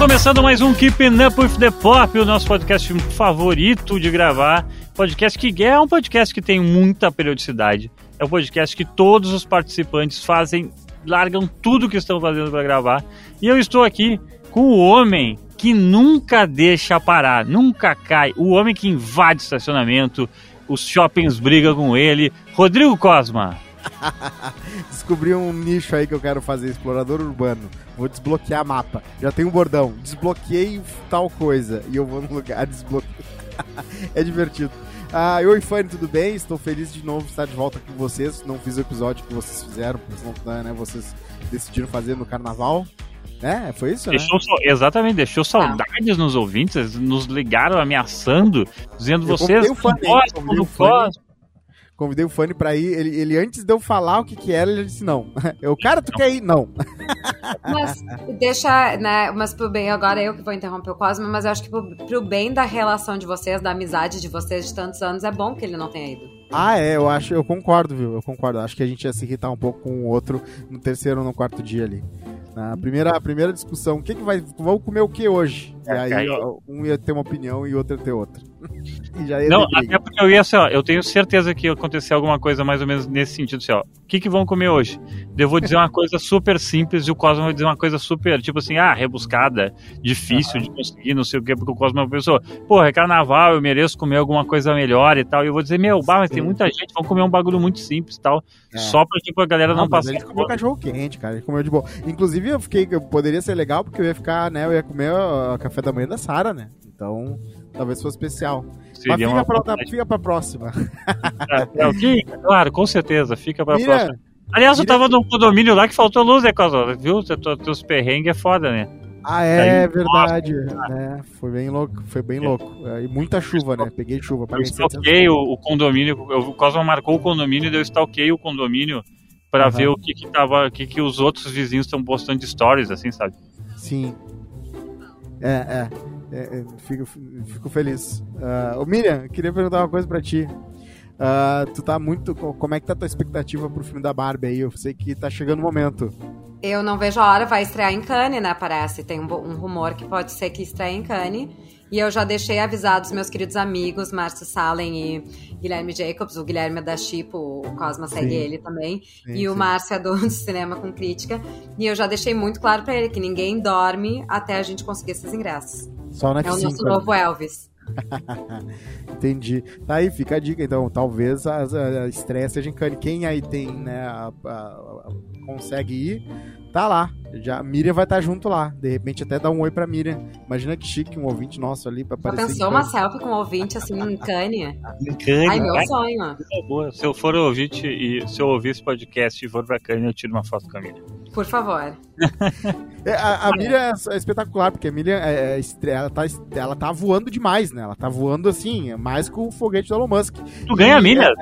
começando mais um Keeping Up with the Pop, o nosso podcast favorito de gravar. Podcast que é um podcast que tem muita periodicidade. É um podcast que todos os participantes fazem, largam tudo que estão fazendo para gravar. E eu estou aqui com o homem que nunca deixa parar, nunca cai. O homem que invade estacionamento, os shoppings brigam com ele. Rodrigo Cosma. Descobri um nicho aí que eu quero fazer, explorador urbano. Vou desbloquear mapa. Já tem um bordão. Desbloqueei tal coisa. E eu vou no lugar desbloqueio. é divertido. Ah, oi, Fanny, tudo bem? Estou feliz de novo estar de volta com vocês. Não fiz o episódio que vocês fizeram, porque né, vocês decidiram fazer no carnaval. É, foi isso, deixou, né? Exatamente, deixou saudades ah. nos ouvintes, nos ligaram ameaçando, dizendo eu vocês não gostam do Cosmo convidei o Fanny pra ir. Ele, ele antes de eu falar o que que era, ele disse não. Eu, cara, tu não. quer ir? Não. Mas deixa, né? Mas pro bem, agora eu que vou interromper o Cosmo, mas eu acho que pro, pro bem da relação de vocês, da amizade de vocês de tantos anos, é bom que ele não tenha ido. Ah, é, eu acho, eu concordo, viu? Eu concordo. Acho que a gente ia se irritar um pouco com o outro no terceiro ou no quarto dia ali. Na primeira, a primeira discussão, o que, que vai. Vamos comer o que hoje? E aí um ia ter uma opinião e outro ia ter outra. já ia Não, até porque eu ia assim, ó, eu tenho certeza que ia acontecer alguma coisa mais ou menos nesse sentido, assim, ó. O que, que vão comer hoje? Eu vou dizer uma coisa super simples e o Cosmo vai dizer uma coisa super, tipo assim, ah, rebuscada, difícil uhum. de conseguir, não sei o quê, porque o Cosmo é uma pessoa, porra, é carnaval, eu mereço comer alguma coisa melhor e tal. E eu vou dizer, meu, bah, mas tem muita gente, vão comer um bagulho muito simples e tal. É. Só pra, tipo, a galera não, não passar. Ele comeu cachorro quente, cara. Ele comeu de boa. Inclusive, eu fiquei. Poderia ser legal, porque eu ia ficar, né? Eu ia comer o café da manhã da Sara, né? Então, talvez fosse especial. Seria Mas fica pra, fica pra próxima. É, é, fica, claro, com certeza, fica pra Mira, próxima. Aliás, eu tava num condomínio lá que faltou luz, né, Cosó? Viu? Teus perrengues é foda, né? Ah, é, verdade. É, foi bem louco, foi bem louco. É, e muita chuva, né? Peguei chuva. Eu stalkei o, o, condomínio, o Cosmo marcou o condomínio e eu stalkei o condomínio para uhum. ver o que que tava, o que que os outros vizinhos estão postando de stories, assim, sabe? Sim. É, é. É, é fico, fico feliz. Uh, Miriam, queria perguntar uma coisa para ti. Uh, tu tá muito. Como é que tá a tua expectativa pro filme da Barbie aí? Eu sei que tá chegando o momento. Eu não vejo a hora, vai estrear em Cannes, né? Parece. Tem um, um rumor que pode ser que estreie em Cannes. E eu já deixei avisados meus queridos amigos, Márcio Salem e Guilherme Jacobs. O Guilherme é da Chipo, o Cosma segue sim. ele também. Sim, e sim. o Márcio é do, do, Cinema com Crítica. E eu já deixei muito claro para ele que ninguém dorme até a gente conseguir esses ingressos. Só na É o nosso novo Elvis. Entendi. Tá aí, fica a dica, então. Talvez a, a, a estreia seja em Cannes. Quem aí tem, né, a, a, consegue ir, tá lá. Já, a Miriam vai estar tá junto lá. De repente até dá um oi pra Miriam. Imagina que chique um ouvinte nosso ali pra aparecer. Já pensou uma selfie com um ouvinte assim em Cane? Em Cane? Ai, meu sonho. Se eu for ouvinte e se eu ouvir esse podcast e for pra Cane, eu tiro uma foto com a Miriam. Por favor. é, a, a Miriam é espetacular, porque a Miriam é, é, ela, tá, ela tá voando demais, né? Ela tá voando assim, mais que o foguete do Elon Musk. Tu ganha a Miriam?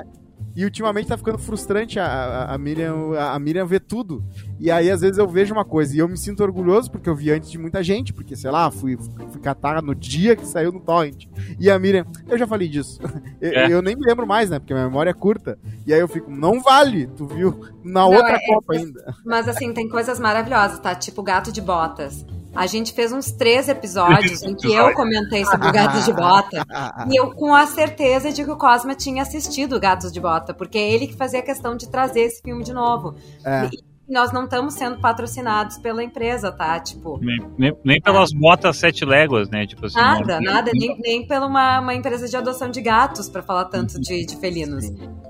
É, e ultimamente tá ficando frustrante a, a, a, Miriam, a Miriam ver tudo. E aí, às vezes, eu vejo uma coisa e eu me sinto orgulhoso porque eu vi antes de muita gente, porque, sei lá, fui, fui catar no dia que saiu no Torrent. E a Miriam, eu já falei disso. Eu, é. eu nem me lembro mais, né? Porque minha memória é curta. E aí eu fico, não vale, tu viu? Na não, outra é, Copa é, ainda. Mas assim, tem coisas maravilhosas, tá? Tipo gato de botas. A gente fez uns três episódios em que eu comentei sobre o Gatos de Bota. e eu, com a certeza de que o Cosma tinha assistido Gatos de Bota, porque é ele que fazia questão de trazer esse filme de novo. É. E, nós não estamos sendo patrocinados pela empresa, tá? Tipo. Nem, nem, nem pelas é. botas sete léguas, né? Tipo assim, nada, não, nada. Nem, nem pela uma, uma empresa de adoção de gatos, para falar tanto de, de felinos.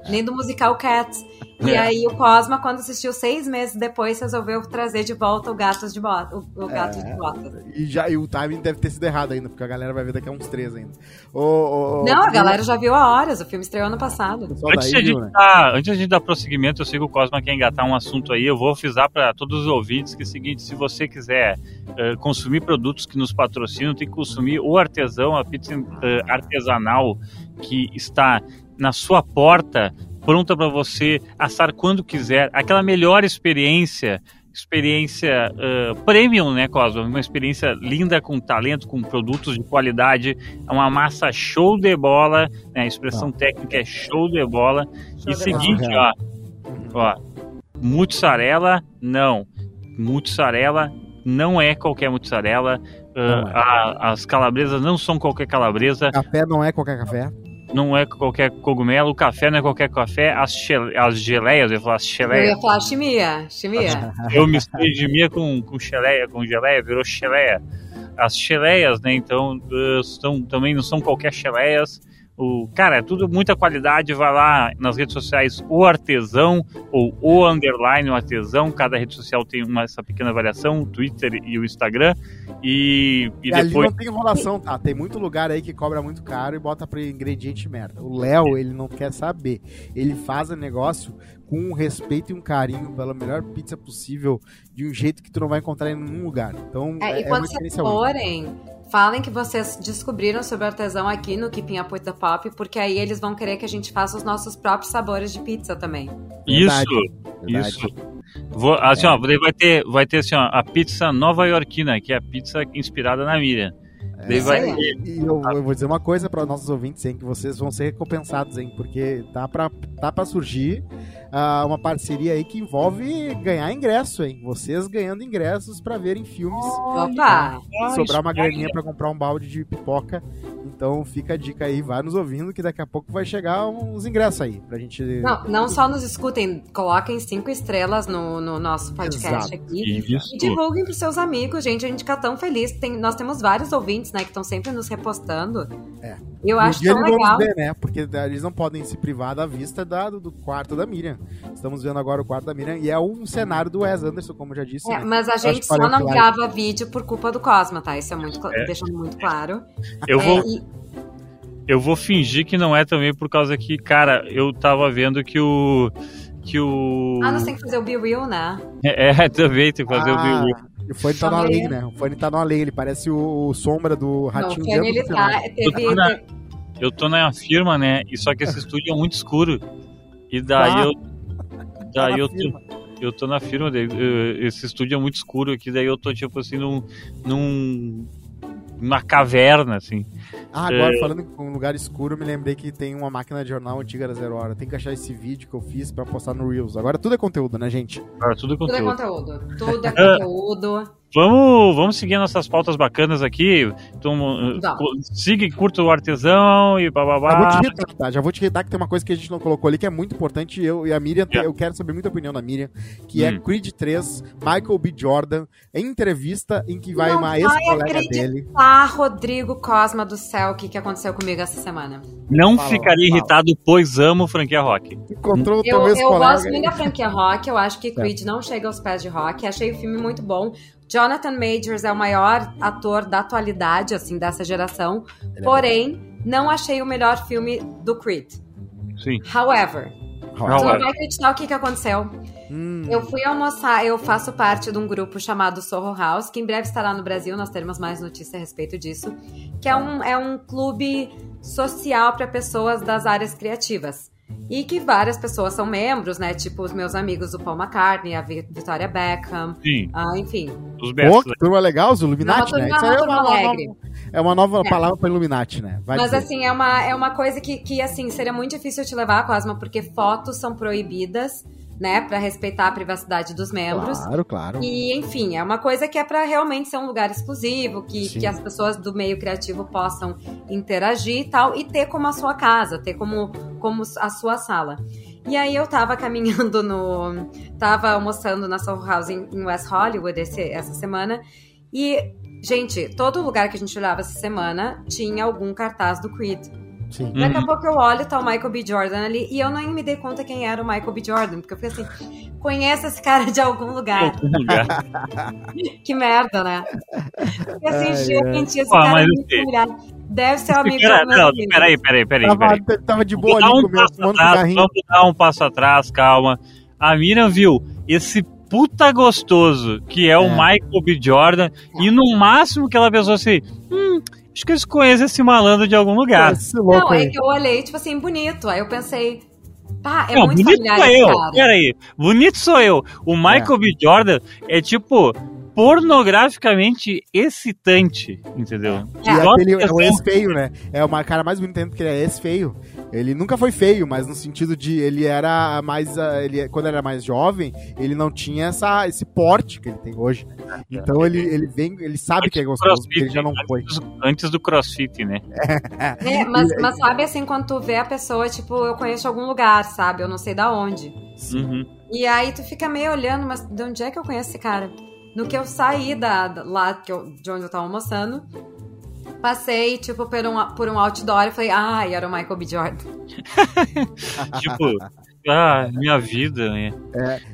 Nem do musical Cats. E é. aí o Cosma, quando assistiu seis meses depois, resolveu trazer de volta o Gatos de Bota. O, o Gato é, de Bota. E, já, e o timing deve ter sido errado ainda, porque a galera vai ver daqui a uns três ainda. Não, a galera já viu há horas, o filme estreou ano passado. Antes, daí, viu, né? dar, antes de a gente dar prosseguimento, eu sei que o Cosma quer engatar um assunto aí, eu vou avisar para todos os ouvintes que é o seguinte, se você quiser uh, consumir produtos que nos patrocinam, tem que consumir o artesão, a pizza uh, artesanal que está na sua porta pronta para você assar quando quiser, aquela melhor experiência, experiência uh, premium, né, Cosmo? Uma experiência linda, com talento, com produtos de qualidade, é uma massa show de bola, né? a expressão ah. técnica é show de bola. Show e de seguinte, bola. ó, ó, mussarela, não. Mussarela não é qualquer mussarela. Uh, a, as calabresas não são qualquer calabresa. Café não é qualquer café. Não é qualquer cogumelo, o café não é qualquer café, as, as geleias, eu ia falar as geleias. Eu ia falar chimia, chimia. Eu misturei chimia com, com geleia, com geleia, virou geleia. As geleias, né, então, uh, são, também não são qualquer geleias, o, cara, é tudo muita qualidade. Vai lá nas redes sociais o artesão ou o underline o artesão. Cada rede social tem uma, essa pequena variação, o Twitter e o Instagram. E, e, e depois. Ali não tem enrolação, tá? Tem muito lugar aí que cobra muito caro e bota para ingrediente merda. O Léo, ele não quer saber. Ele faz o negócio com um respeito e um carinho pela melhor pizza possível, de um jeito que tu não vai encontrar em nenhum lugar. Então, é, é, e quando é vocês forem, falem que vocês descobriram sobre o artesão aqui no Keeping Up with the Pop, porque aí eles vão querer que a gente faça os nossos próprios sabores de pizza também. Isso, Verdade. isso. Vou, assim, é. ó, vai ter, vai ter assim, ó, a pizza nova-iorquina, que é a pizza inspirada na Miriam. É, vai... E eu, eu, vou dizer uma coisa para nossos ouvintes, hein, que vocês vão ser recompensados, hein, porque tá para tá pra surgir uh, uma parceria aí que envolve ganhar ingresso, hein? Vocês ganhando ingressos para verem filmes. Opa! Sobrar uma graninha para comprar um balde de pipoca. Então fica a dica aí, vai nos ouvindo que daqui a pouco vai chegar uns ingressos aí pra gente. Não, não só nos escutem, coloquem cinco estrelas no, no nosso podcast Exato. aqui. Isso. E divulguem pros seus amigos, gente. A gente fica tão feliz. Tem, nós temos vários ouvintes, né, que estão sempre nos repostando. É. Eu no acho tão legal. Ver, né? Porque eles não podem se privar da vista da, do quarto da Miriam. Estamos vendo agora o quarto da Miriam e é um cenário do Wes Anderson, como eu já disse. É, né? Mas a gente só não grava vídeo por culpa do Cosma, tá? Isso é muito, é. deixando muito claro. Eu vou. É, Eu vou fingir que não é também por causa que, cara, eu tava vendo que o. Que o. Ah, nós tem que fazer o Be Real, né? É, é também tem que fazer ah. o Be ah, Real. O Fone tá no além, né? O Fone tá no além, ele parece o, o sombra do ratinho. Não, o Fone ele tá. Teve, eu, tô na, eu tô na firma, né? E só que esse estúdio é muito escuro. E daí ah. eu Daí tá eu tô, eu tô na firma, daí, esse estúdio é muito escuro aqui, daí eu tô tipo assim num, num numa caverna, assim. Ah, agora é... falando em um lugar escuro, me lembrei que tem uma máquina de jornal antiga da Zero Hora. Tem que achar esse vídeo que eu fiz pra postar no Reels. Agora tudo é conteúdo, né, gente? Agora tudo é conteúdo. Tudo é conteúdo. Tudo é conteúdo. Vamos, vamos seguir nossas pautas bacanas aqui. Então, siga e curta o artesão e bababá. Já vou te irritar, tá? Já vou te irritar que tem uma coisa que a gente não colocou ali que é muito importante. Eu e a Miriam, yeah. eu quero saber muita opinião da Miriam, que é hum. é Creed 3, Michael B. Jordan, em entrevista em que vai não uma ex-colega dele. Ah, Rodrigo Cosma do céu, o que, que aconteceu comigo essa semana? Não fala, ficaria fala. irritado, pois amo franquia rock. Encontrou o eu, eu gosto muito da franquia rock, eu acho que Creed não chega aos pés de rock. Achei o filme muito bom. Jonathan Majors é o maior ator da atualidade, assim, dessa geração. Ele é porém, é não achei o melhor filme do Creed. Sim. However, tu não vai acreditar o que, que aconteceu. Hum. Eu fui almoçar, eu faço parte de um grupo chamado Soho House, que em breve estará no Brasil, nós teremos mais notícias a respeito disso, que é um, é um clube social para pessoas das áreas criativas. E que várias pessoas são membros, né? Tipo os meus amigos do Paul McCartney, a Victoria Beckham. Sim. Ah, enfim. Os Pô, que turma legal, os Illuminati, né? Isso é uma, nova, é uma nova é. palavra para Illuminati, né? Vai Mas dizer. assim, é uma, é uma coisa que, que, assim, seria muito difícil te levar, Cosma, porque fotos são proibidas né, para respeitar a privacidade dos membros. Claro, claro. E, enfim, é uma coisa que é para realmente ser um lugar exclusivo, que, que as pessoas do meio criativo possam interagir e tal, e ter como a sua casa, ter como, como a sua sala. E aí eu tava caminhando no. tava almoçando na Soho House em West Hollywood esse, essa semana. E, gente, todo lugar que a gente olhava essa semana tinha algum cartaz do Creed. Sim. Daqui a uhum. pouco eu olho, tá o Michael B. Jordan ali, e eu nem me dei conta quem era o Michael B. Jordan, porque eu fiquei assim, conheço esse cara de algum lugar. que merda, né? Porque assim, ai, gente, esse cara é. Deve ser um amigo Pera, não, peraí, peraí, peraí. Tava, tava de boa ali, um passo atrás, Vamos dar um passo atrás, calma. A Miriam viu esse puta gostoso que é, é. o Michael B. Jordan, é. e no máximo que ela pensou assim, hum, Acho que eles conhecem esse malandro de algum lugar. Esse não, é que eu olhei, tipo assim, bonito. Aí eu pensei, pá, é não, muito bonito sou eu. Peraí, bonito sou eu. O Michael é. B. Jordan é tipo pornograficamente excitante, entendeu? E É. aquele é o ex-feio, né? É uma cara mais bonita porque ele é ex-feio. Ele nunca foi feio, mas no sentido de ele era mais. ah, Ele, quando era mais jovem, ele não tinha essa, esse porte que ele tem hoje. né? Então ele, ele vem, ele sabe que é gostoso, porque ele já não foi. Antes, antes do crossfit, né? É, mas, mas sabe assim, quando tu vê a pessoa, tipo, eu conheço algum lugar, sabe? Eu não sei da onde. Uhum. E aí tu fica meio olhando, mas de onde é que eu conheço esse cara? No que eu saí da, da- lá que eu- de onde eu tava almoçando, passei, tipo, por um, por um outdoor e falei, ai, era o Michael B. Jordan. tipo, ah, minha vida, né?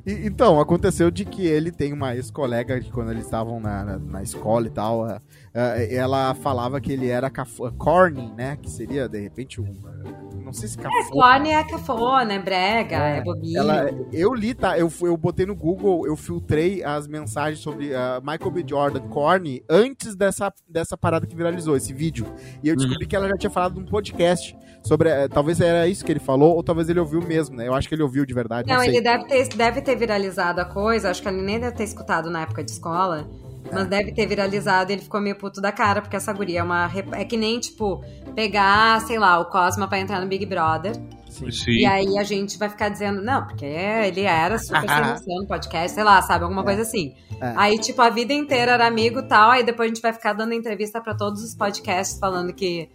E- então, aconteceu de que ele tem uma ex-colega que quando eles estavam na, na, na escola e tal, ah, ah, ela falava que ele era cafo- corny, né? Que seria, de repente, um. Não sei se cafona. Corny é cafona, é brega, é, É, bobinho. Ela, eu li, tá? Eu, eu botei no Google, eu filtrei as mensagens sobre ah, Michael B. Jordan, Corny, antes dessa, dessa parada que viralizou, esse vídeo. E eu descobri que ela já tinha falado num podcast sobre. eh, talvez era isso que ele falou, ou talvez ele ouviu mesmo, né? Eu acho que ele ouviu de verdade. Não, Não, sei. ele deve ter, deve ter viralizado a coisa, acho que ele nem deve ter escutado na época de escola, mas deve ter viralizado e ele ficou meio puto da cara, porque essa guria é uma. É que nem, tipo, pegar, sei lá, o Cosma pra entrar no Big Brother. Sim. Sim. E aí a gente vai ficar dizendo, não, porque ele era super sem noção no podcast, sei lá, sabe? Alguma coisa assim. É. Aí, tipo, a vida inteira era amigo e tal, aí depois a gente vai ficar dando entrevista pra todos os podcasts falando que,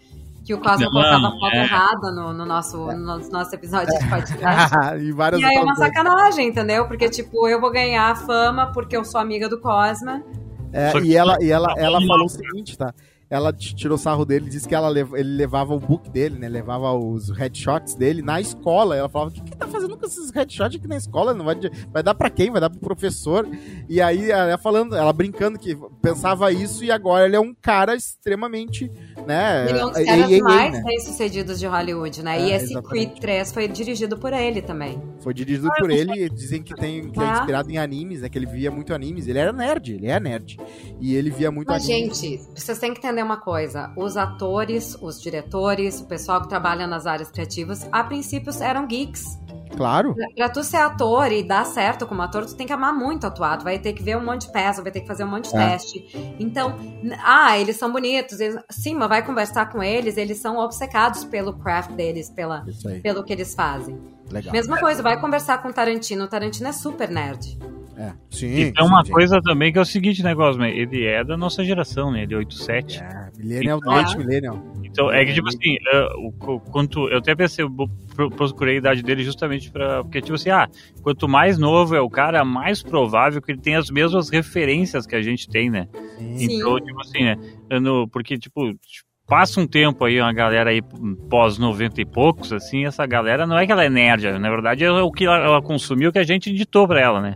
que o Cosma Não, colocava foto é. errada no, no nosso, no nosso episódio de podcast. e várias E aí é uma sacanagem, entendeu? Porque, tipo, eu vou ganhar fama porque eu sou amiga do Cosma. É, e ela, e ela, ela falou o seguinte, tá? Ela tirou sarro dele e disse que ela ele levava o book dele, né? Levava os headshots dele na escola. Ela falava: o que, que tá fazendo com esses headshots aqui na escola? Não vai, vai dar pra quem? Vai dar pro professor? E aí ela falando, ela brincando que pensava isso e agora ele é um cara extremamente, né? Ele é um dos caras mais né? bem-sucedidos de Hollywood, né? É, e esse. Creed 3 foi dirigido por ele também. Foi dirigido por ele e dizem que, tem, que é Ah. inspirado em animes, né? Que ele via muito animes. Ele era nerd, ele é nerd. E ele via muito Mas, anime. gente, vocês têm que entender uma coisa. Os atores, os diretores, o pessoal que trabalha nas áreas criativas, a princípio eram geeks. Claro. Pra, pra tu ser ator e dar certo como ator, tu tem que amar muito atuar. Tu vai ter que ver um monte de peça, vai ter que fazer um monte de É. teste. Então, ah, eles são bonitos. eles- sim, mas vai conversar com eles, eles são obcecados pelo craft deles, pela, pelo que eles fazem. Legal. Mesma coisa, vai conversar com o Tarantino. O Tarantino é super nerd. É. Sim. E tem sim, uma sim. coisa também que é o seguinte negócio, né? ele é da nossa geração, né? Ele é 87. É, Millennial, Então- late Millennial. Então, é que, tipo assim, é, o, o- quanto, eu até pensei, eu pro- procurei a idade dele justamente pra. Porque, tipo assim, ah, quanto mais novo é o cara, mais provável que ele tenha as mesmas referências que a gente tem, né? Sim. Então, tipo assim, né? eu não- porque, tipo, passa um tempo aí, uma galera aí pós 90 e poucos, assim, essa galera não é que ela é nerd, na verdade é o que ela, ela consumiu que a gente editou pra ela, né?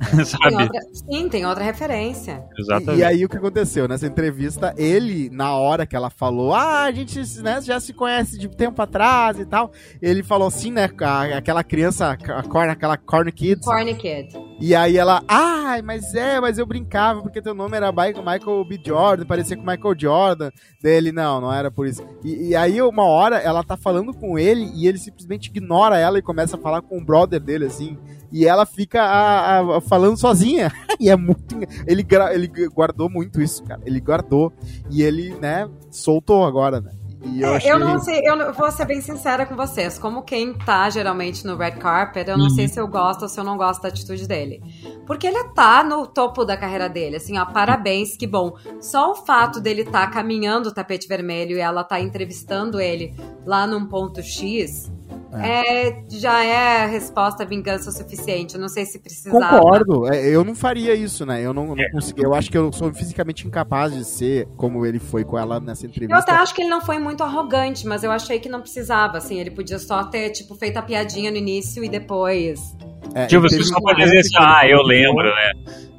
Tem Sabe? outra- sim, tem outra referência. E, Exatamente. e aí o que aconteceu? Nessa entrevista, ele, na hora que ela falou, ah, a gente né, já se conhece de tempo atrás e tal, ele falou assim, né, a- aquela criança, a corn, aquela Corn Kids, Corny Kid. e aí ela, ah, mas é, mas eu brincava porque teu nome era Michael, Michael B. Jordan, parecia com Michael Jordan, dele, não, não era por isso. E, e aí uma hora ela tá falando com ele e ele simplesmente ignora ela e começa a falar com o brother dele, assim, e ela fica a- a- falando sozinha. e é muito. Ele, gra- ele guardou muito isso, cara. Ele guardou. E ele, né, soltou agora, né? E eu É, achei. Eu não sei, eu não- vou ser bem sincera com vocês. Como quem tá geralmente no red carpet, eu não Uhum. sei se eu gosto ou se eu não gosto da atitude dele. Porque ele tá no topo da carreira dele, assim, ó, parabéns, que bom. Só o fato dele tá caminhando o tapete vermelho e ela tá entrevistando ele lá num ponto X. É, já é resposta vingança o suficiente. Eu não sei se precisava. Concordo, É, eu não faria isso, né? Eu não, não consegui. Eu acho que eu sou fisicamente incapaz de ser como ele foi com ela nessa Eu entrevista. até acho que ele não foi muito arrogante, mas eu achei que não precisava, assim. Ele podia só ter, tipo, feito a piadinha no início e depois. É, Tipo, você só pode dizer assim, ah, eu lembro, né?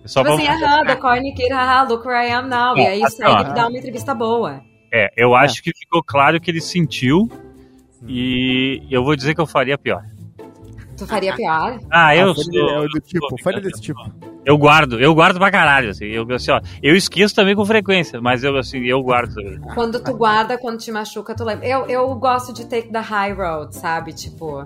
Só tipo assim, vamos- aham, the corny kid, haha, look where I am now. E É, aí assim, segue e dá uma entrevista boa. É, eu acho que ficou claro que ele sentiu e eu vou dizer que eu faria pior. Tu faria pior? Ah, eu Ah, sou... é eu do tipo, sou vingança. desse tipo. Eu guardo, eu guardo pra caralho, assim, eu, assim, ó, eu esqueço também com frequência, mas eu, assim, eu guardo. Quando tu guarda, quando te machuca, tu lembra. Eu, eu gosto de take the high road, sabe? Tipo,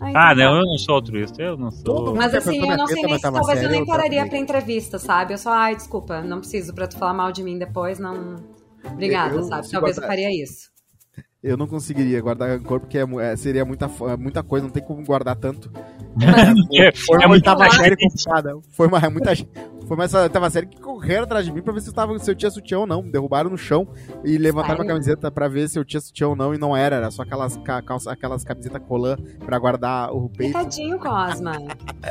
Ah, então não, eu não sou altruísta, eu não sou. Mas assim, eu não sei nem se tá uma talvez eu nem pararia pra entrevista, sabe? Eu só, ai, desculpa, não preciso pra tu falar mal de mim depois, não. Obrigada, Eu- sabe? se Talvez eu faria isso. Eu não conseguiria guardar rancor porque é é- seria muita, é muita coisa, não tem como guardar tanto. É, Foi é lá. série complicada. Foi uma, muita gente. Foi série que correram atrás de mim pra ver se eu, tava, se eu tinha sutiã ou não. Me derrubaram no chão e levantaram Sério? uma camiseta pra ver se eu tinha sutiã ou não. E não era, era só aquelas, ca- calça, aquelas camisetas colã pra guardar o peito. Tadinho, Cosma.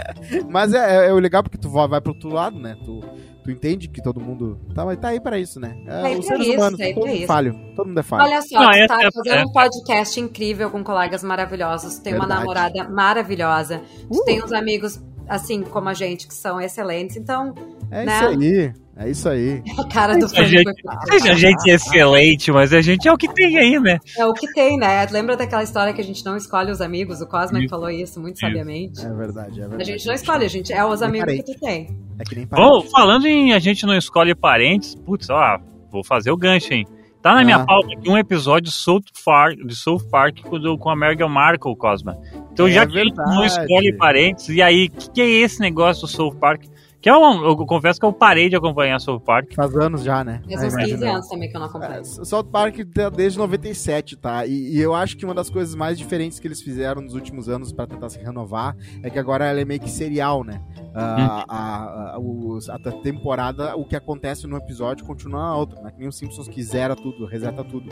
Mas é, é, é o legal porque tu vai, vai pro outro lado, né? Tu, tu entende que todo mundo tá, mas tá aí pra isso, né? É, Tá aí os seres isso, humanos, tá todo mundo isso. falho. Todo mundo é falho. Olha só, Não, tu é- tá é- fazendo é. um podcast incrível com colegas maravilhosos. Tem uma Verdade. namorada maravilhosa. Tu Uh. tem uns amigos, assim como a gente, que são excelentes. Então, é né? isso aí. É isso aí. a cara do A Felipe gente- Seja gente excelente, mas a gente é o que tem aí, né? É o que tem, né? Lembra daquela história que a gente não escolhe os amigos? O Isso. falou isso muito Isso. sabiamente. É verdade, é verdade. A gente não escolhe, a gente é os amigos parente. que tu tem. É que nem parente. Bom, falando em a gente não escolhe parentes, putz, ó, vou fazer o gancho, hein? Tá na minha Ah. pauta aqui um episódio de South Park, de South Park com, com a Meghan Markle, Cosma. Então, É já que não escolhe parentes, e aí, o que, que é esse negócio do South Park? Que é um, eu confesso que eu parei de acompanhar South Park. Faz anos já, né? Faz É, uns 15 imagina. anos também que eu não acompanho. É, South Park de- desde 97, tá? E, e eu acho que uma das coisas mais diferentes que eles fizeram nos últimos anos pra tentar se renovar é que agora ela é meio que serial, né? Ah, a, a, os- a temporada, o que acontece no episódio continua na outra, né? Que nem os Simpsons que zera tudo, reseta tudo.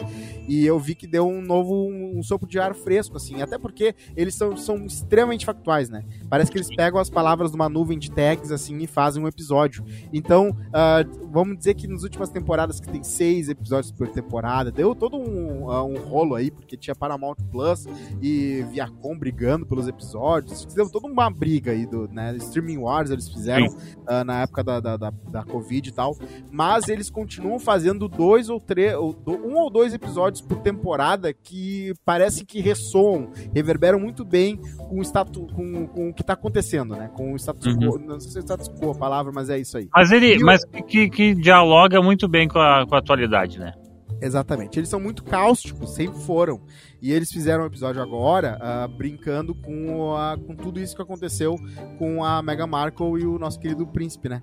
E eu vi que deu um novo, um, um sopro de ar fresco, assim, até porque eles são, são extremamente factuais, né? Parece que eles pegam as palavras de uma nuvem de tags, assim, e fazem um episódio. Então, ah, vamos dizer que nas últimas temporadas, que tem seis episódios por temporada, deu todo um, ah, um rolo aí, porque tinha Paramount Plus e Viacom brigando pelos episódios. Deu toda uma briga aí do né, Streaming Wars, eles fizeram ah, na época da, da, da, da Covid e tal. Mas eles continuam fazendo dois ou três, ou do- um ou dois episódios por temporada que parece que ressoam, reverberam muito bem com o, statu, com, com o que tá acontecendo, né? Com o status Uhum. quo. Não sei se é status quo a palavra, mas é isso aí. Mas ele, E o- mas que, que dialoga muito bem com a, com a atualidade, né? Exatamente. Eles são muito cáusticos, sempre foram. E eles fizeram um episódio agora ah, brincando com, a- com tudo isso que aconteceu com a Meghan Markle e o nosso querido príncipe, né?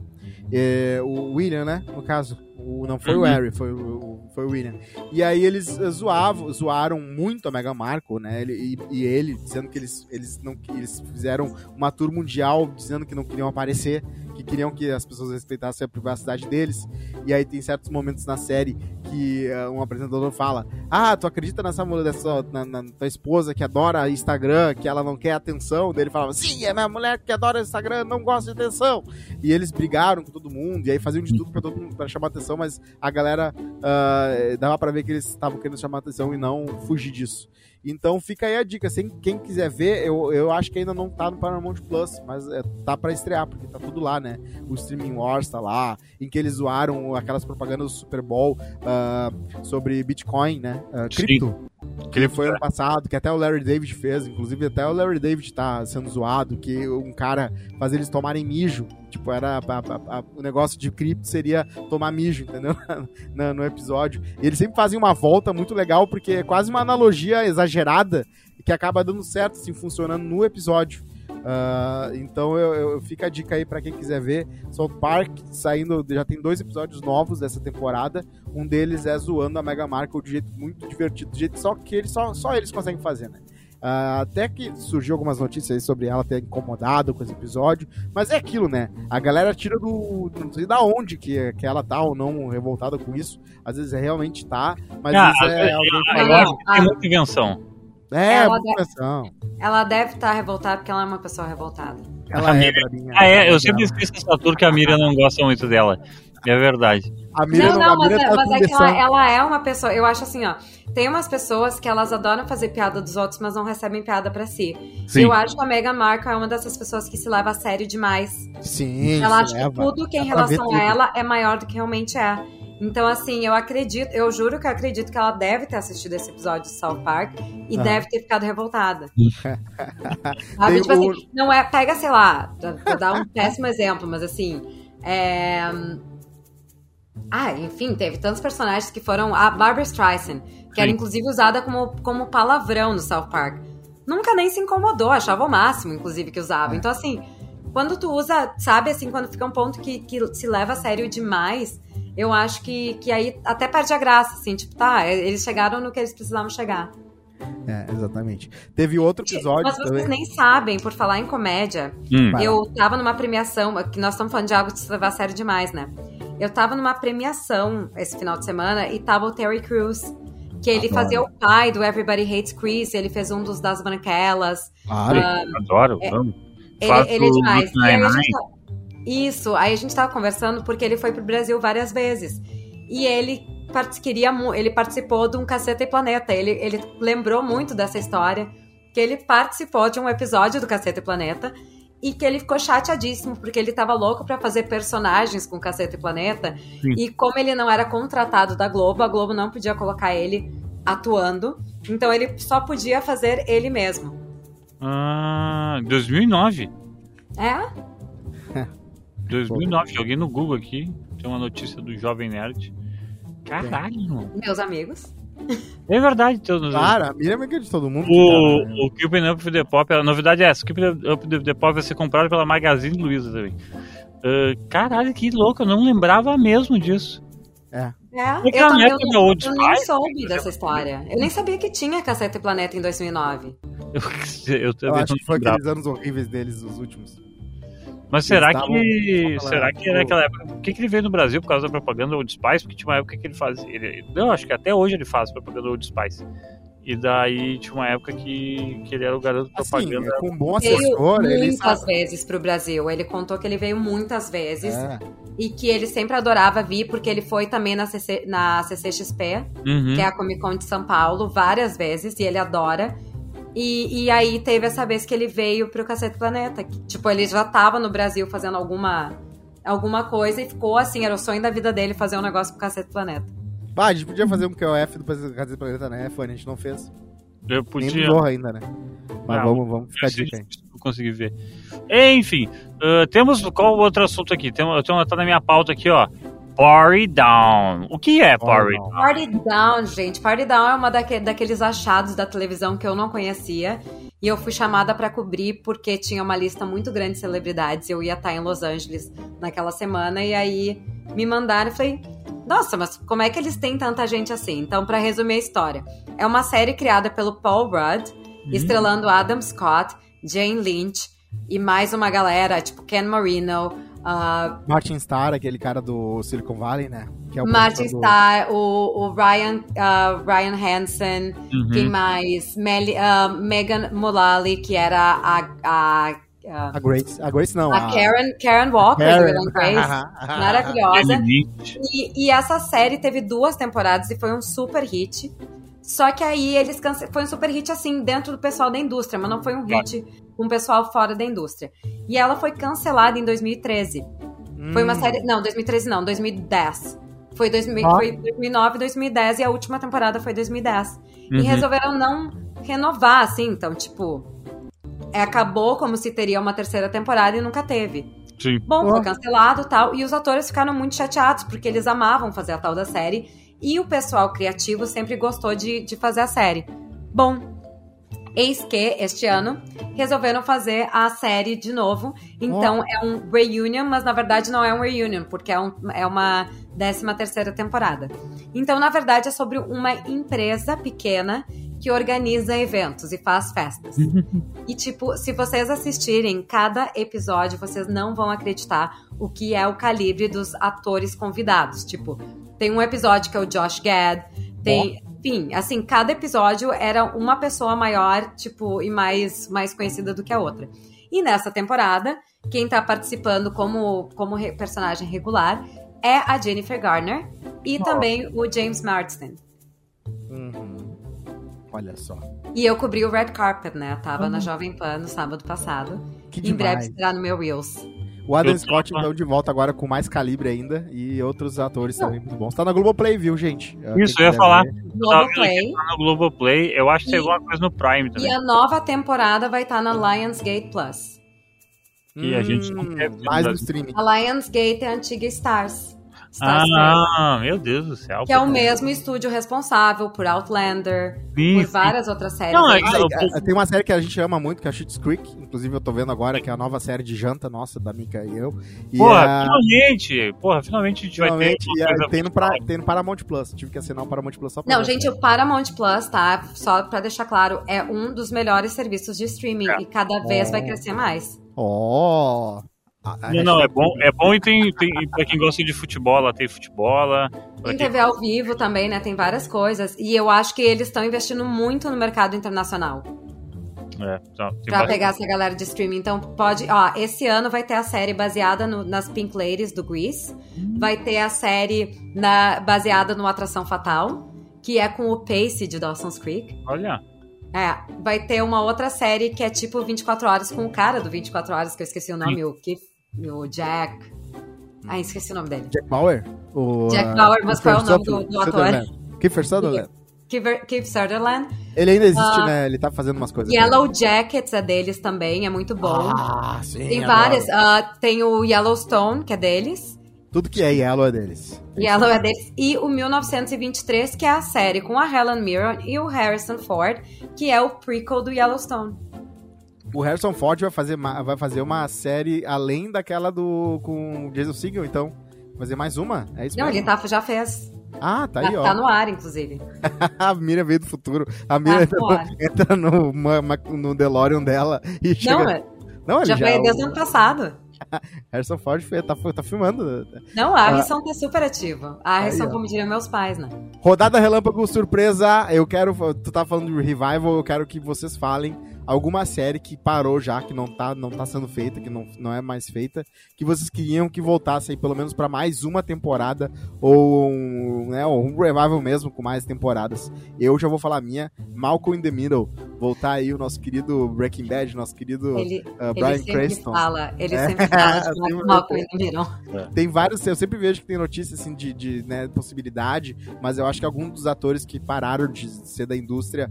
É, o William, né? No caso. O, não foi o Uhum. Harry, foi o, foi o William. E aí eles eh, zoavam, zoaram muito a Meghan Markle, né? Ele, e, e ele, dizendo que eles, eles, não, eles fizeram uma tour mundial dizendo que não queriam aparecer, que queriam que as pessoas respeitassem a privacidade deles. E aí tem certos momentos na série que eh, um apresentador fala: Ah, tu acredita nessa mulher, dessa, na, na tua esposa que adora Instagram, que ela não quer atenção? Daí ele falava: Sim, é minha mulher que adora Instagram, não gosta de atenção. E eles brigaram com todo mundo, e aí faziam de tudo pra, todo mundo, pra chamar atenção, mas a galera ah, dava pra ver que eles estavam querendo chamar atenção e não fugir disso. Então fica aí a dica, sem quem quiser ver, eu, eu acho que ainda não tá no Paramount Plus, mas é, tá pra estrear, porque tá tudo lá, né? O Streaming Wars tá lá, em que eles zoaram aquelas propagandas do Super Bowl ah, sobre Bitcoin, né? Sim. cripto. Que foi ano passado, que até o Larry David fez, inclusive até o Larry David tá sendo zoado, que um cara faz eles tomarem mijo. Tipo, era a- a- a- o negócio de cripto seria tomar mijo, entendeu? no, no episódio. E eles sempre fazem uma volta muito legal, porque é quase uma analogia exagerada que acaba dando certo, assim, funcionando no episódio. Ah, então eu, eu- fica a dica aí pra quem quiser ver. South Park saindo, já tem dois episódios novos dessa temporada. Um deles é zoando a Mega Markle de jeito muito divertido, de jeito só que eles, só, só eles conseguem fazer, né? Ah, até que surgiu algumas notícias aí sobre ela ter incomodado com esse episódio, mas é aquilo, né? A galera tira do. Não sei da onde que, que ela tá ou não revoltada com isso. Às vezes é, realmente tá, mas Ah, vezes é alguém Eu Não, falando. acho que tem muita invenção. É, Ela muita deve-. Ela deve estar revoltada porque ela é uma pessoa revoltada. Ela é pra mim. Ah, é, ela eu sempre esqueço essa tour que a Miriam não gosta muito dela. É verdade. A Miriam não, não, não, a mas, Miriam é, tá mas é que ela, ela é uma pessoa. Eu acho assim, ó. Tem umas pessoas que elas adoram fazer piada dos outros, mas não recebem piada pra si. Sim. Eu acho que a Meghan Markle é uma dessas pessoas que se leva a sério demais. Sim, ela acha que leva. tudo que é em relação a ela é maior do que realmente é. Então, assim, eu acredito, eu juro que eu acredito que ela deve ter assistido esse episódio de South Park e Ah. deve ter ficado revoltada. Sabe? Tipo assim, não é. Pega, sei lá, pra, pra dar um péssimo exemplo, mas assim. É... Ah, enfim, teve tantos personagens que foram. A Barbara Streisand, que era Sim. inclusive usada como, como palavrão no South Park. nunca nem se incomodou, achava o máximo, inclusive, que usava. É. Então, assim, quando tu usa, sabe, assim, quando fica um ponto que, que se leva a sério demais, eu acho que, que aí até perde a graça, assim, tipo, tá, eles chegaram no que eles precisavam chegar. É, exatamente. Teve outro episódio. Mas vocês também. nem sabem, por falar em comédia, hum. eu tava numa premiação, que nós estamos falando de algo de se levar a sério demais, né? Eu tava numa premiação esse final de semana e tava o Terry Crews, que ele Adoro. fazia o pai do Everybody Hates Chris, ele fez um dos das Branquelas. Claro, uh, adoro, é, vamos. Ele, ele é demais. Isso, aí a gente tava conversando porque ele foi pro Brasil várias vezes. E ele queria, ele participou de um Caceta e Planeta. Ele, ele lembrou muito dessa história, que ele participou de um episódio do Caceta e Planeta e que ele ficou chateadíssimo porque ele tava louco para fazer personagens com Caceta e Planeta Sim. e como ele não era contratado da Globo, a Globo não podia colocar ele atuando, então ele só podia fazer ele mesmo. Ah, 2009. É? 2009, joguei no Google aqui, tem uma notícia do Jovem Nerd. Caralho. Meus amigos. É verdade, todos. Claro, a Miriam é amiga de todo mundo. O, tá, né? o Keeping Up the Pop, a novidade é essa: o Keeping Up the Pop vai ser comprado pela Magazine Luiza também. Uh, caralho, que louco, eu não lembrava mesmo disso. É. É, eu, também, eu, eu, eu nem soube dessa história. Eu nem sabia que tinha Cassete Planeta em 2009. Eu, eu, eu acho que foi aqueles anos horríveis deles, os últimos. Mas será que. Será que naquela época. Por que, que ele veio no Brasil por causa da propaganda Old Spice? Porque tinha uma época que ele fazia. Ele, eu acho que até hoje ele faz propaganda Old Spice. E daí tinha uma época que, que ele era o garoto assim, propaganda. É, com um bom assessor, veio muitas vezes pro Brasil. Ele contou que ele veio muitas vezes. É. E que ele sempre adorava vir, porque ele foi também na, CC, na CCXP, uhum. que é a Comic Con de São Paulo, várias vezes, e ele adora. E, e aí teve essa vez que ele veio pro Cacete Planeta. Que, tipo, ele já tava no Brasil fazendo alguma, alguma coisa e ficou assim, era o sonho da vida dele fazer um negócio pro Cacete Planeta. Ah, a gente podia fazer um QOF do Cacete Planeta, né, Fanny? A gente não fez. Eu podia. Nem ainda, né? Mas não, vamos, vamos ficar de aí. Não consegui ver. Enfim, uh, temos qual outro assunto aqui? Tem, eu tenho, tá na minha pauta aqui, ó. Party Down. O que é Party Down? Party Down, gente. Party Down é uma daque, daqueles achados da televisão que eu não conhecia. E eu fui chamada para cobrir porque tinha uma lista muito grande de celebridades. Eu ia estar em Los Angeles naquela semana. E aí me mandaram e falei: Nossa, mas como é que eles têm tanta gente assim? Então, para resumir a história, é uma série criada pelo Paul Rudd, hum. estrelando Adam Scott, Jane Lynch e mais uma galera, tipo Ken Marino. Uh, Martin Starr, aquele cara do Silicon Valley, né? É Martin do... Starr, o, o Ryan, uh, Ryan Hansen, uhum. quem mais? Mel, uh, Megan Mullally, que era a, a Uh, a Grace, a Grace não. A, a Karen, Karen Walker, Karen. do Grace, maravilhosa. E, e, essa série teve duas temporadas e foi um super hit. Só que aí eles cance... foi um super hit assim dentro do pessoal da indústria, mas não foi um hit com o pessoal fora da indústria. E ela foi cancelada em 2013. Hum. Foi uma hum. série. Não, 2013 não, 2010. Foi, 2000, ah. foi 2009, 2010 e a última temporada foi 2010. Uhum. E resolveram não renovar, assim, então, tipo. É, acabou como se teria uma terceira temporada e nunca teve. Sim. Bom, foi cancelado tal. E os atores ficaram muito chateados, porque eles amavam fazer a tal da série. E o pessoal criativo sempre gostou de, de fazer a série. Bom, Eis que, este ano, resolveram fazer a série de novo. Então, oh. é um reunion, mas na verdade não é um reunion, porque é, um, é uma 13 terceira temporada. Então, na verdade, é sobre uma empresa pequena que organiza eventos e faz festas. e, tipo, se vocês assistirem cada episódio, vocês não vão acreditar o que é o calibre dos atores convidados. Tipo, tem um episódio que é o Josh Gad, tem... Oh enfim, assim, cada episódio era uma pessoa maior, tipo, e mais, mais conhecida do que a outra. E nessa temporada, quem tá participando como, como re personagem regular é a Jennifer Garner e oh. também o James Marsden. Uhum. Olha só. E eu cobri o Red Carpet, né? Eu tava uhum. na Jovem Pan no sábado passado. Que em breve será no meu Reels. O Adam Scott, então, de volta agora com mais calibre ainda e outros atores Não. também muito bons. Tá na Globoplay, viu, gente? Isso, eu ia falar. Globoplay. Tá no Globoplay. Eu acho que tem alguma coisa no Prime também. E a nova temporada vai estar na Lionsgate Plus. E a gente não hum, mais no streaming. A Lionsgate é a antiga Stars. Star Ah, meu Deus do céu. Que é o mesmo estúdio responsável por Outlander, por várias outras séries. Não, é Ah, tem uma série que a gente ama muito, que é a Schitt's Creek. Inclusive, eu tô vendo agora que é a nova série de janta nossa, da Mika e eu. E Porra, é- finalmente! Porra, finalmente a gente finalmente, vai ter. e é- tem, no pra- tem no Paramount Plus. Tive que assinar o Paramount Plus só pra Não, gente, o Paramount Plus, tá? Só pra deixar claro, é um dos melhores serviços de streaming É. e cada vez Oh. vai crescer mais. Ó. A- a Não, não, é hashtag- bom, é bom e tem, tem pra quem gosta de futebol, lá tem futebol. Tem quem- TV ao vivo também, né? Tem várias coisas. E eu acho que eles estão investindo muito no mercado internacional. É, tá, Pra bastante- pegar essa galera de streaming. Então, pode. Ó, esse ano vai ter a série baseada no- nas Pink Ladies do Grease. Vai ter a série na- baseada no Atração Fatal, que é com o Pace de Dawson's Creek. Olha. É, vai ter uma outra série que é tipo 24 Horas com o cara do 24 Horas, que eu esqueci o nome, o Keith, o Jack. Ah, esqueci o nome dele. Jack Bauer? O, Jack Bauer, mas qual é o nome do- do ator? Kiefer Sutherland. Keith, Sutherland. Ele ainda existe, Ah. né? Ele tá fazendo umas coisas. Yellow Jackets é deles também, é muito bom. Ah, sim. tem várias. ah, tem o Yellowstone, que é deles. Tudo que é Yellow é deles. Yellow é deles. E o 1923, que é a série com a Helen Mirren e o Harrison Ford, que é o prequel do Yellowstone. O Harrison Ford vai fazer, vai fazer uma série além daquela do com Jason Segel, então. Fazer mais uma? É isso Não, mesmo? ele tá, já fez. Ah, tá Tá, aí, ó. tá no ar, inclusive. a Miriam veio do futuro. A Miriam Tá entra no, no DeLorean dela e chega... Não, é- Não, já já... foi desde o ano passado. Harrison Ford foi, tá, tá filmando. Não, a Harrison tá super ativo. A Harrison, Aí, como diriam meus pais, né? Rodada Relâmpago Surpresa, eu quero. Tu tá falando de revival, eu quero que vocês falem alguma série que parou já, que não tá, não tá sendo feita, que não, não é mais feita, que vocês queriam que voltasse aí pelo menos pra mais uma temporada, ou um, né, um revival mesmo com mais temporadas. Eu já vou falar a minha, Malcolm in the Middle. Voltar aí o nosso querido Breaking Bad, nosso querido Ele, uh, ele Brian sempre Cranston. fala, ele É, sempre fala de sempre uma- uma coisa tem. vários, eu sempre vejo que tem notícias assim de, de né, possibilidade, mas eu acho que alguns dos atores que pararam de ser da indústria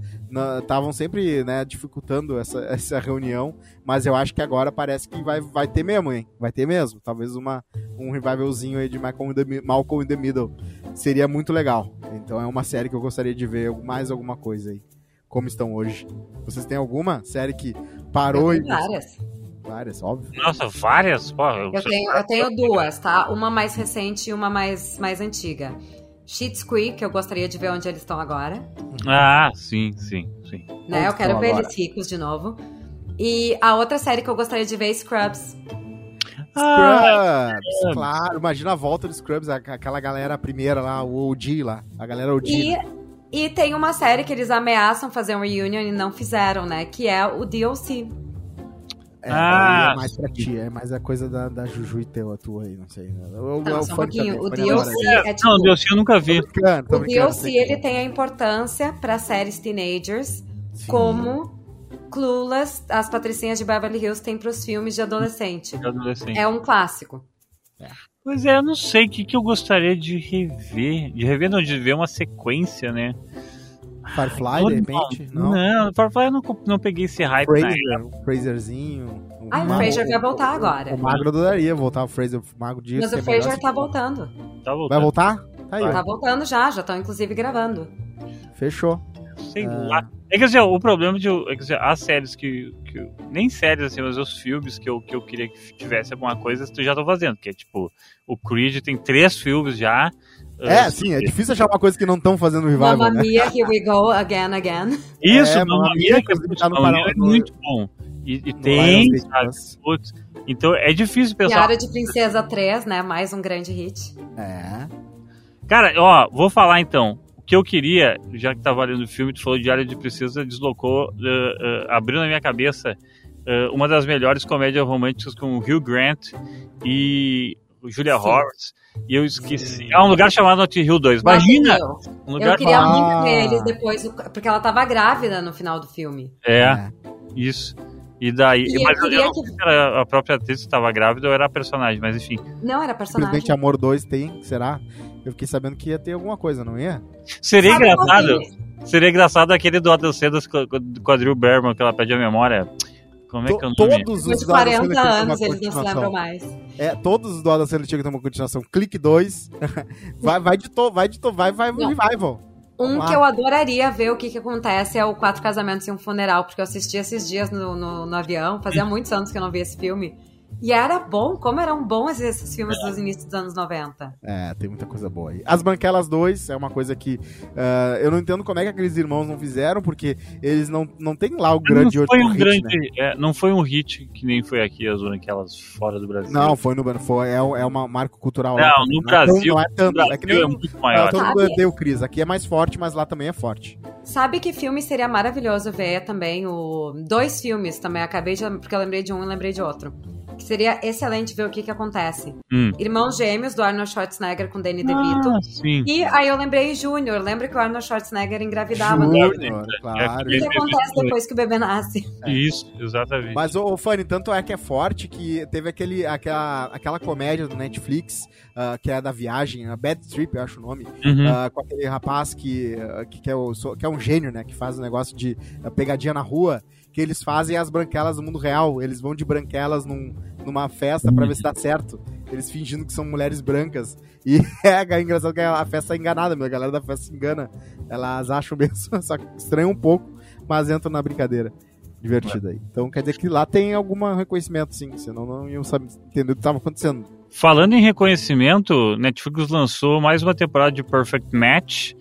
estavam sempre né, dificultando essa, essa reunião, mas eu acho que agora parece que vai, vai ter mesmo, hein? Vai ter mesmo. Talvez uma, um revivalzinho aí de Malcolm in, the, Malcolm in the Middle. Seria muito legal. Então é uma série que eu gostaria de ver mais alguma coisa aí. Como estão hoje. Vocês têm alguma série que parou Eu e. várias. Várias, óbvio. Nossa, várias? Pô, Eu tenho, eu tenho duas, tá? Uma mais recente e uma mais, mais antiga. Schitt's Creek, eu gostaria de ver onde eles estão agora. Ah, sim, sim, sim. Né? Eu quero ver agora? eles ricos de novo. E a outra série que eu gostaria de ver é Scrubs. Ah, Scrubs, claro. Imagina a volta dos Scrubs, aquela galera primeira lá, o OG lá. A galera OG. E, e tem uma série que eles ameaçam fazer um reunion e não fizeram, né? Que é o DLC. É, Ah, é mais pra ti, é mais a coisa da, da Juju e teu, a tua aí, não sei. né? O, Não, o só um pouquinho. também, O DLC isso. é tipo... Não, Deus, eu nunca vi. Tô brincando, tô O DLC, ele tem a importância para séries teenagers, Sim. como Clueless, as Patricinhas de Beverly Hills têm pros filmes de adolescente. de adolescente. É um clássico. Pois é, eu não sei o que, que eu gostaria de rever. De rever, não, de ver uma sequência, né? Firefly, de repente? Não. Não, Firefly eu não, não peguei esse hype época. Fraser, o Fraserzinho. Ah, o Fraser vai voltar agora. O Magro adoraria voltar, o Fraser, o Magro diz Mas o é Fraser se- tá voltando. Tá Vai voltando. voltar? Tá aí, Tá voltando já, já estão inclusive gravando. Fechou. Sei lá. É que assim, o problema de. É que, assim, as séries que, que. Nem séries, assim, mas os filmes que eu, que eu queria que tivesse alguma coisa, eu já tô fazendo. Que é tipo, o Creed tem três filmes já. É, Uh, sim, é difícil achar uma coisa que não estão fazendo revival, Mamma né? Mia, Here We Go, Again, Again. Isso, É, Mamma Mia, Mia, que é muito, tá no Mamma é muito bom. E, e tem, sabe? Plus. Putz. Então é difícil pensar. Diário de Princesa 3, né? Mais um grande hit. É. Cara, ó, vou falar então. O que eu queria, já que tava lendo o filme, tu falou de Área de Princesa, deslocou, eh, eh, abriu na minha cabeça eh, uma das melhores comédias românticas com o Hugh Grant e o Julia Sim. Roberts. E eu esqueci. É um lugar chamado Notting Hill 2. Imagina! Um lugar Eu queria Ah. muito ver eles depois, porque ela tava grávida no final do filme. É, É. isso. E daí. E eu mas eu, queria não que- sei se era a própria atriz que estava grávida ou era a personagem, mas enfim. Não, era personagem. Presidente Amor 2 tem, será? Eu fiquei sabendo que ia ter alguma coisa, não ia? Seria Sabe engraçado. Seria engraçado aquele do Adam Sandler com a Drew Berman, que ela pede a memória. Como é que é o nome? Todos os de do Adam 40 Sandler tinha que ter anos eles não se lembram mais. É, todos os do Adam Sandler tinha que ter uma continuação. Clique 2. vai, vai de to, vai de to, vai, vai, Não. revival. Um que eu adoraria ver o que, que acontece é o Quatro Casamentos e um Funeral, porque eu assisti esses dias no, no, no avião, fazia muitos anos que eu não via esse filme. E era bom, como eram bons esses filmes dos inícios dos anos 90. É, tem muita coisa boa aí. As Branquelas 2 é uma coisa que ah, eu não entendo como é que aqueles irmãos não fizeram, porque eles não, não tem lá o grande não foi um hit, grande, né? é, não foi um hit que nem foi aqui as aquelas fora do Brasil. Não, foi no foi, é, é uma marco cultural. Não, lá no é tão- Brasil- não é tanto. No é que Brasil nem é muito ah, maior. todo Sabe? mundo deu Cris. Aqui é mais forte, mas lá também é forte. Sabe que filme seria maravilhoso ver também? O... Dois filmes também, acabei de. Porque eu lembrei de um e lembrei de outro. Que seria excelente ver o que, que acontece. Hum. Irmãos Gêmeos, do Arnold Schwarzenegger com Danny DeVito. Ah, sim. E aí eu lembrei Júnior. Lembra que o Arnold Schwarzenegger engravidava? Júnior, É, claro. O que, acontece depois que o bebê nasce? Isso, exatamente. Mas, ô, ô, Fanny, tanto é que é forte que teve aquele, aquela, aquela comédia do Netflix, ah, que é da viagem, a Bad Trip, eu acho o nome, Uhum. ah, com aquele rapaz que, ah, que, que é o, que é um gênio, né? Que faz o negócio de pegadinha na rua, que eles fazem as branquelas do mundo real. Eles vão de branquelas num- numa festa pra ver se dá certo. Eles fingindo que são mulheres brancas. E é, engraçado que a festa é enganada, meu. A galera da festa se engana. Elas acham mesmo, só que estranham um pouco, mas entram na brincadeira. Divertida aí. Então quer dizer que lá tem algum reconhecimento, sim. Senão não iam saber, entender o que estava acontecendo. Falando em reconhecimento, Netflix lançou mais uma temporada de Perfect Match,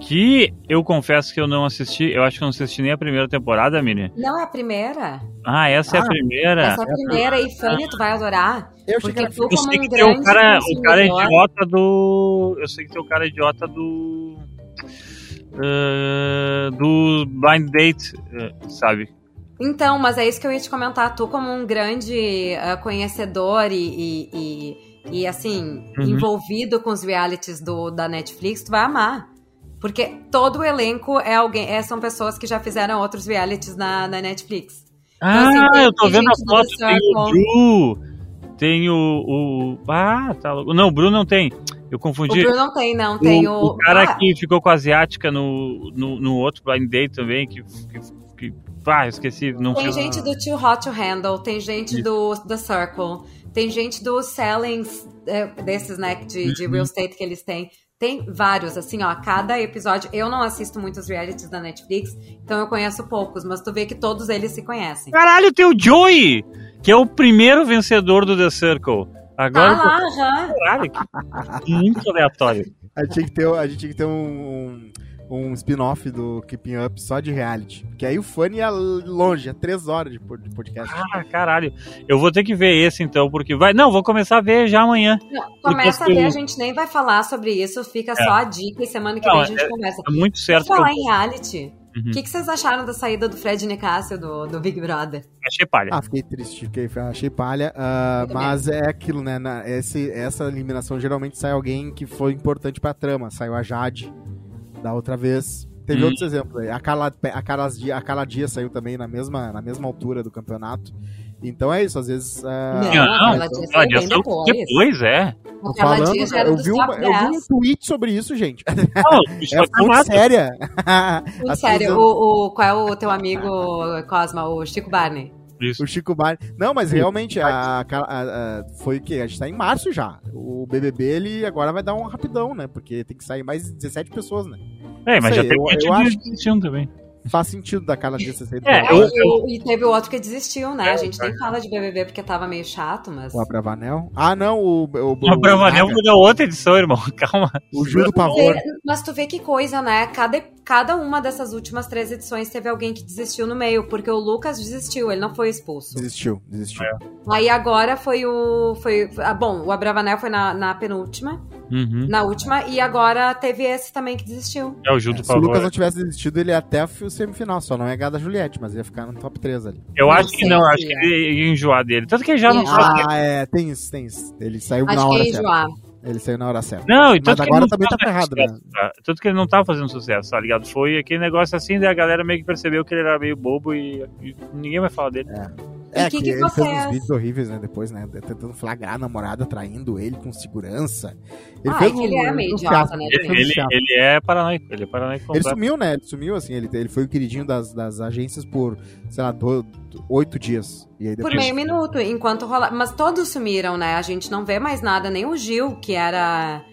que eu confesso que eu não assisti, eu acho que eu não assisti nem a primeira temporada, Mini. Não é a primeira? Ah, essa é a Ah, primeira. Essa é a primeira. E Fanny, tu vai adorar. Eu achei que Porque era tu, Eu sei um que tem o cara, o cara idiota do. Eu sei que tem o cara idiota do. eh, do Blind Date, eh, sabe? Então, mas é isso que eu ia te comentar. Tu, como um grande ah, conhecedor e, e, e- e, assim, Uhum. envolvido com os realities do, da Netflix, tu vai amar. Porque todo o elenco é alguém, é, são pessoas que já fizeram outros realities na, na Netflix. Ah, assim, tem- eu tô vendo a gente do foto, The tem o. Bru, tem o, o. Ah, tá louco. Não, o Bru não tem. Eu O confundi. Bruno não tem, não. Tem o. o, o cara Ah, que ficou com a asiática no, no, no outro Blind Date também, que. que, que ah, eu esqueci. Não Tem gente do Too Hot to Handle, tem gente do The Circle, tem gente do Sellings, é, desses, né, de, de Uhum. real estate que eles têm. Tem vários, assim, ó, cada episódio. Eu não assisto muitos realities da Netflix, então eu conheço poucos, mas tu vê que todos eles se conhecem. Caralho, tem o Joey, que é o primeiro vencedor do The Circle. Agora. Ah, aham. Caralho, que muito aleatório. A gente tinha que ter, a gente tinha que ter um, um, spin-off do Keeping Up só de reality. Porque aí o fã ia longe, é três horas de pod- de podcast. Ah, caralho. Eu vou ter que ver esse então, porque vai. Não, vou começar a ver já amanhã. Não, Começa a ver, a gente nem vai falar sobre isso, fica só a dica e semana que Não, vem a gente é- conversa. É muito certo que eu falar em reality, o Uhum. que, que vocês acharam da saída do Fred Nicásio do, do Big Brother? achei palha. Ah, fiquei triste, fiquei, achei palha. também. mas é aquilo, né? na- esse, essa eliminação geralmente sai alguém que foi importante pra trama. Saiu a Jade da outra vez. Teve Hum. outros exemplos aí. A Carla, a, Carla, Dia- a Carla Dias saiu também na mesma, na mesma altura do campeonato. Então é isso, às vezes. ah, Não, Não, ela disse só depois. depois, é. tô falando, dia já era eu, vi um, top eu vi um 10. tweet sobre isso, gente. Não, o bicho É fonte séria. Muito sério, o, o- qual é o teu amigo Cosma, o Chico Barney? Isso. O Chico Bar. Não, mas realmente a, a- a- foi o quê? A gente tá em março já. O BBB, ele agora vai dar um rapidão, né? Porque tem que sair mais 17 pessoas, né? É, mas Isso já aí, tem eu- gente eu acho- também. Faz sentido da Carla Dias ter saído. É, eu- e, o- e teve o outro que desistiu, né? É, a gente é. nem fala de BBB porque tava meio chato, mas... O Abravanel. Ah, não, o. O, O Bravanel Naga, foi da outra edição, irmão. Calma. o Gil do Pavor. É, Mas tu vê que coisa, né? Cada, cada uma dessas últimas três edições teve alguém que desistiu no meio, porque o Lucas desistiu, ele não foi expulso. Desistiu, desistiu. Aí agora foi o. Foi, ah, bom, o Abravanel foi na, na penúltima, Uhum. na última, e agora teve esse também que desistiu. É o Gil do É, se o Lucas não tivesse desistido, ele ia até o semifinal, só não ia ganhar da Juliette, mas ia ficar no top 3 ali. Eu Não acho que não, acho que é. ele ia enjoar dele. Tanto que ele já não Ia. Ah, é, tem isso, tem isso. Ele saiu Acho na que hora ia certa. enjoar. Ele saiu na hora certa. Não, e Mas que agora também tá ferrado, né? tá? Tanto que ele não tá fazendo sucesso, tá ligado? Foi aquele negócio assim, daí a galera meio que percebeu que ele era meio bobo e, e ninguém vai falar dele. É, E que que, que ele você fez uns vídeos horríveis, né? Depois, né? Tentando flagrar a namorada, traindo ele com segurança. Ele Ah, fez é que ele é meio um idiota, né, ele Ele, um ele, é paranoico, ele é paranoico Ele sumiu, né? Ele sumiu, assim. Ele, ele foi o queridinho das, das agências por, sei lá, do- oito dias. E aí Por depois... meio minuto, enquanto rola. Mas todos sumiram, né? A gente não vê mais nada, nem o Gil, que era.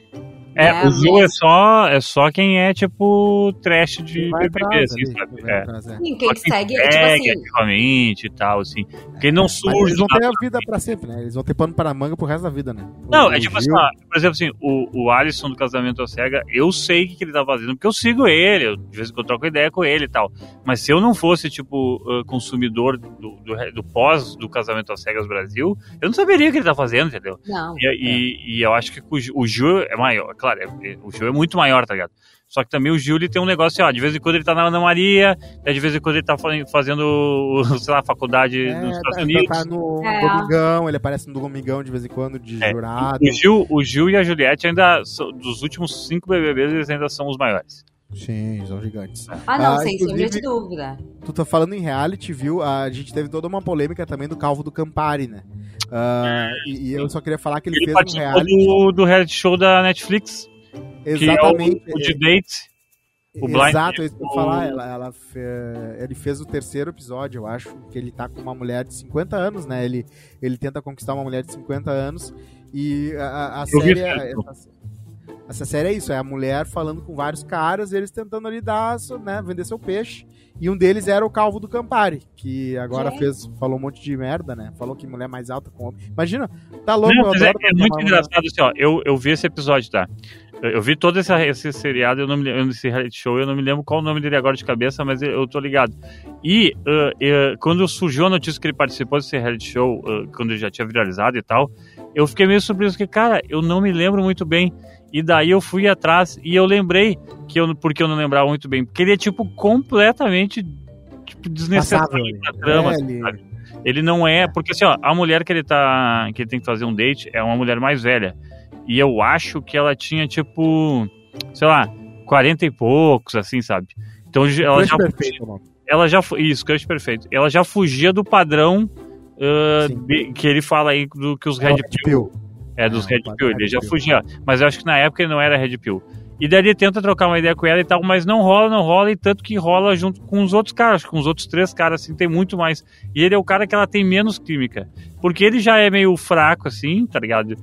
É, né, o Gil é só, é só quem é, tipo, trash de BBB, assim, sabe? É. é. Sim, quem Só quem segue, tipo segue assim. ativamente e tal, assim. Quem não Mas surge. eles vão ter a vida pra sempre, né? Eles vão ter pano para manga pro resto da vida, né? O- Não, o é tipo assim, Gil- por exemplo, assim, o, o Alisson do Casamento à Cega, eu sei o que, que ele tá fazendo, porque eu sigo ele, eu, de vez em quando troco ideia com ele e tal. Mas se eu não fosse, tipo, consumidor do, do, do pós do Casamento às Cegas Brasil, eu não saberia o que ele tá fazendo, entendeu? Não. E, e- e eu acho que o Gil é maior, claro, é- é- o Gil é muito maior, tá ligado? Só que também o Gil ele tem um negócio, ó, de vez em quando ele tá na Ana Maria, de vez em quando ele tá fa- fazendo, sei lá, faculdade É, nos Estados tá, Unidos. tá no É. Domingão, ele aparece no Domingão de vez em quando, de É, jurado. O Gil, o Gil e a Juliette ainda, são- dos últimos cinco BBBs, eles ainda são os maiores. Sim, são gigantes. Ah, não, Ah, sem sombra de dúvida. Tu tá falando em reality, viu? A gente teve toda uma polêmica também do Calvo do Campari, né? Ah, e, e eu só queria falar que ele, Ele fez um reality. do, do reality show da Netflix, Exatamente. é o, o de date. o Blind Exato, é isso que eu falar. Ela, ela fe- Ele fez o terceiro episódio, eu acho, que ele tá com uma mulher de 50 anos, né? Ele, ele tenta conquistar uma mulher de 50 anos e a, a- série. Essa, essa série é isso, é a mulher falando com vários caras, eles tentando ali dar, né, vender seu peixe. E um deles era o Calvo do Campari, que agora Gente. fez, falou um monte de merda, né? Falou que mulher mais alta com homem. Imagina, tá louco, Não, eu é, adoro é uma muito mulher- engraçado assim, ó. Eu, eu vi esse episódio, tá? Eu, vi todo esse, esse seriado, eu não me lembro, esse reality show, eu não me lembro qual o nome dele agora de cabeça, mas eu, eu tô ligado. E uh, uh, quando surgiu a notícia que ele participou desse reality show, uh, quando ele já tinha viralizado e tal, eu fiquei meio surpreso, porque, cara, eu não me lembro muito bem. E daí eu fui atrás e eu lembrei que eu, porque eu não lembrava muito bem. Porque ele é, tipo, completamente tipo, desnecessário na trama. É, ele- não é. Porque assim, ó, a mulher que ele tá. que ele tem que fazer um date é uma mulher mais velha. E eu acho que ela tinha, tipo, sei lá, 40 e poucos, assim, sabe? Então ela Crush já, perfeito, mano. ela já. Isso, crush perfeito. Ela já fugia do padrão Sim. de- que ele fala aí do que os Red Red Pill. É, dos É, Red Pill, Red ele já fugia. Mas eu acho que na época ele não era Red Pill. E daí ele tenta trocar uma ideia com ela e tal, mas não rola, não rola, e tanto que rola junto com os outros caras, com os outros três caras, assim, tem muito mais. E ele é o cara que ela tem menos química. Porque ele já é meio fraco, assim, tá ligado?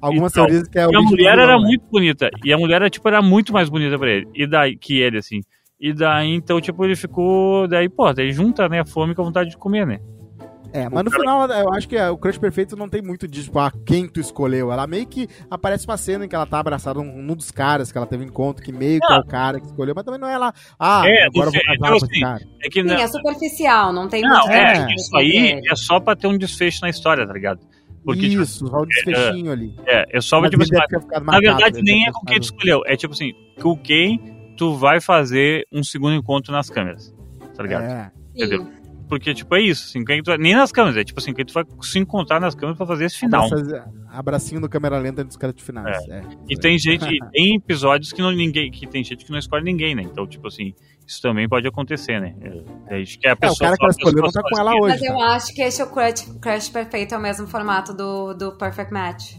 Algumas Então, teorias que é o E a mulher vilão, era né? muito bonita. E a mulher, tipo, era muito mais bonita pra ele. E daí, que ele, assim. E daí, então, tipo, ele ficou. Daí, pô, daí junta, né, a fome com a vontade de comer, né? É, mas no final eu acho que o Crush Perfeito não tem muito disso, tipo, ah, quem tu escolheu. Ela meio que aparece uma cena em que ela tá abraçada num, num dos caras que ela teve encontro, que meio que é o cara que escolheu, mas também não é lá, ah, É, agora eu vou casar então, com esse assim, cara. É que Sim, não, é superficial, não tem não muito é, É. isso aí é só pra ter um desfecho na história, tá ligado? Porque, tipo, Isso, só um desfechinho ali. é, é só pra, Mas tipo, assim, Na verdade, nem é com quem tu escolheu. É tipo assim, com quem tu vai fazer um segundo encontro nas câmeras. Tá ligado? É. entendeu? Porque, tipo, é isso. Assim, quem tu vai- nem nas câmeras, é tipo assim, quem tu vai se encontrar nas câmeras pra fazer esse final. Abraça- Abracinho do câmera lenta dos créditos finais. É. E tem gente, tem episódios que não ninguém, que tem gente que não escolhe ninguém, né? Então, tipo assim, isso também pode acontecer, né? É, é, acho que a É, pessoa o cara que ela a escolheu não tá com ela hoje. Mas eu tá? acho que esse Crush, Crush Perfeito é o mesmo formato do, do Perfect Match.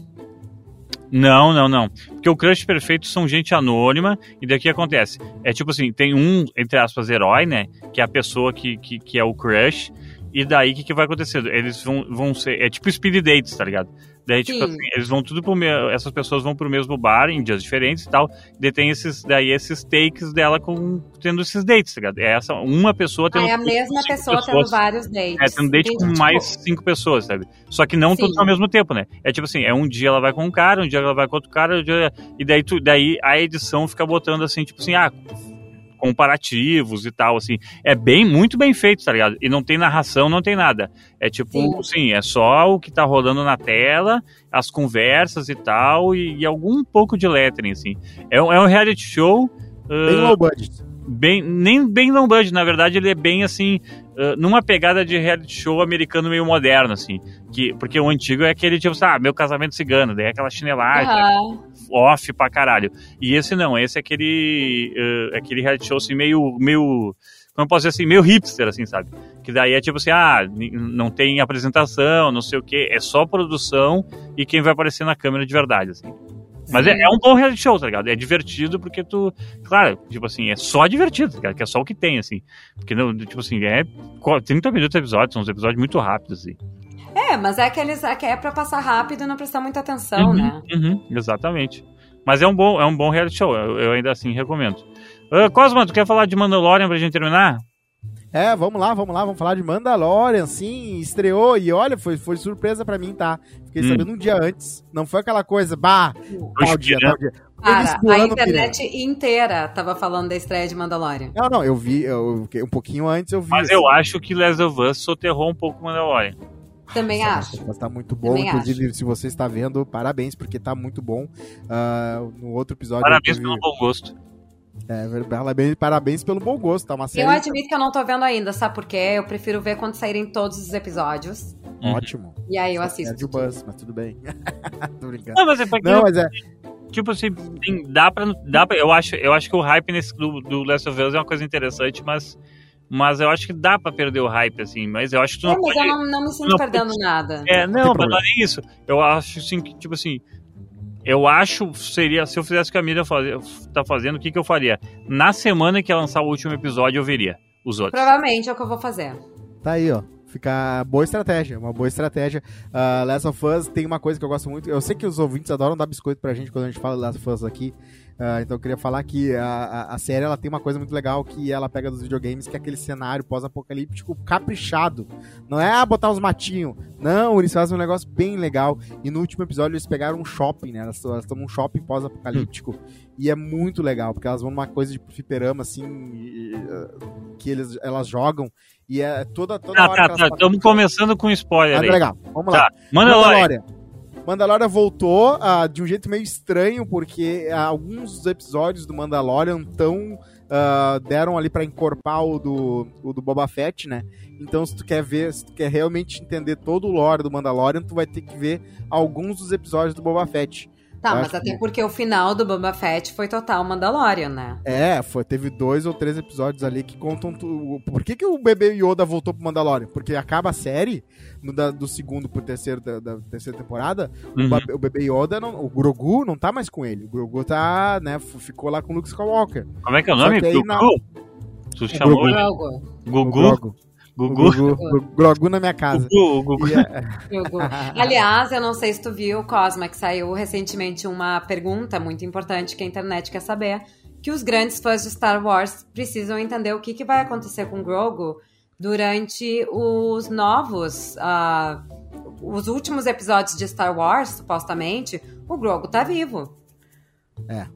Não, não, não. Porque o crush perfeito são gente anônima, e daqui acontece. É tipo assim, tem um, entre aspas, herói, né? Que é a pessoa que, que, que é o crush. E daí o que, que vai acontecer? Eles vão, vão ser. É tipo speed dates, tá ligado? Daí, tipo Sim. assim, eles vão tudo pro mesmo. Essas pessoas vão pro mesmo bar em dias diferentes e tal. Daí tem esses, daí esses takes dela com, tendo esses dates, tá ligado? É essa, uma pessoa tendo. Aí a cinco mesma pessoa tendo pessoas. vários dates. É, um date com tipo, mais cinco pessoas, sabe? Só que não Sim. todos ao mesmo tempo, né? É tipo assim, é um dia ela vai com um cara, um dia ela vai com outro cara, um dia... e daí, tu, daí a edição fica botando assim, tipo assim, ah, comparativos e tal, assim. É bem, muito bem feito, tá ligado? E não tem narração, não tem nada. É tipo, Sim. assim, é só o que tá rolando na tela, as conversas e tal, e, e algum pouco de lettering, assim. É, um- é um reality show... Bem ah, low budget. bem nem bem low budget, na verdade ele é bem assim, uh, numa pegada de reality show americano meio moderno assim, que porque o antigo é aquele tipo, ah, meu casamento cigano, daí é aquela chinelagem, aham. off pra caralho. E esse não, esse é aquele uh, aquele reality show assim meio meio como eu posso dizer assim, meio hipster assim, sabe? Que daí é tipo assim, ah, não tem apresentação, não sei o que, é só produção e quem vai aparecer na câmera de verdade, assim. Mas é, é, um bom reality show, tá ligado? É divertido porque tu. Claro, tipo assim, é só divertido, tá ligado? Que é só o que tem, assim. Porque, não, tipo assim, é 30 minutos de episódio, são uns episódios muito rápidos, assim. É, mas é aqueles. É, é pra passar rápido e não prestar muita atenção, uhum, né? Uhum, exatamente. Mas é um bom, é um bom reality show, eu, eu ainda assim recomendo. Uh, Cosma, tu quer falar de Mandalorian pra gente terminar? É, vamos lá, vamos lá, vamos falar de Mandalorian, sim, estreou e olha, foi, foi surpresa para mim, tá? Fiquei hum. sabendo um dia antes, não foi aquela coisa, bah, tal dia, tal dia. Cara, a internet inteira tava falando da estreia de Mandalorian. Não, não, eu vi, eu, um pouquinho antes eu vi. Mas assim. eu acho que Last of Us soterrou um pouco o Mandalorian. Também Nossa, acho. Mas tá muito bom. Também Inclusive, acho. se você está vendo, parabéns, porque tá muito bom. Uh, no outro episódio. Parabéns teve... pelo bom gosto. É, parabéns, parabéns pelo bom gosto, tá uma série. Eu admito que eu não tô vendo ainda, sabe por quê? Eu prefiro ver quando saírem todos os episódios. Ótimo. E aí eu assisto. É o buzz, mas tudo bem. tô brincando. Não, mas é porque. Não, mas é. Tipo assim, dá pra, dá pra. Eu acho, eu acho que o hype nesse, do, do Last of Us é uma coisa interessante, mas. Mas eu acho que dá pra perder o hype, assim. Mas eu acho que tu não. É, mas pode, eu não, não me sinto não perdendo pode, nada. É, não, não mas não é isso. Eu acho, assim, que, tipo assim eu acho seria se eu fizesse o que a Miriam tá fazendo, o que, que eu faria? Na semana que lançar o último episódio, eu veria os outros. Provavelmente é o que eu vou fazer. Tá aí, ó. Fica boa estratégia, uma boa estratégia. Uh, Last of Us tem uma coisa que eu gosto muito. Eu sei que os ouvintes adoram dar biscoito pra gente quando a gente fala Last of Us aqui. Uh, então eu queria falar que a, a, série ela tem uma coisa muito legal que ela pega dos videogames, que é aquele cenário pós-apocalíptico caprichado. Não é ah, botar uns matinhos. Não, eles fazem um negócio bem legal. E no último episódio eles pegaram um shopping, né? Elas, estão num shopping pós-apocalíptico. Hum. E é muito legal, porque elas vão numa coisa de fliperama, assim, e, uh, que eles, elas jogam. E é toda, toda ah, hora. Tá, tá, estamos começando com spoiler. Ah, legal. Vamos tá. lá. Mandalorian. Mandalorian voltou uh, de um jeito meio estranho, porque uh, alguns dos episódios do Mandalorian tão, uh, deram ali para encorpar o do, o do Boba Fett, né? Então, se tu quer ver, se tu quer realmente entender todo o lore do Mandalorian, tu vai ter que ver alguns dos episódios do Boba Fett. Tá, mas até que... porque o final do Boba Fett foi total Mandalorian, né? É, foi, teve dois ou três episódios ali que contam. Tu... Por que, que o bebê Yoda voltou pro Mandalorian? Porque acaba a série, no, da, do segundo pro terceiro da, da terceira temporada, uhum. o, o, bebê Yoda, não, o Grogu não tá mais com ele. O Grogu tá, né, ficou lá com o Luke Skywalker. Como é que é o nome? Grogu? Na... Tu chamou Grogu. Gugu? Gugu. Gugu. Grogu na minha casa. Gugu, Gugu. Yeah. Gugu. Aliás, eu não sei se tu viu, Cosma, que saiu recentemente uma pergunta muito importante que a internet quer saber. Que os grandes fãs de Star Wars precisam entender o que, que vai acontecer com Grogu durante os novos. Uh, os últimos episódios de Star Wars, supostamente, o Grogu tá vivo. É.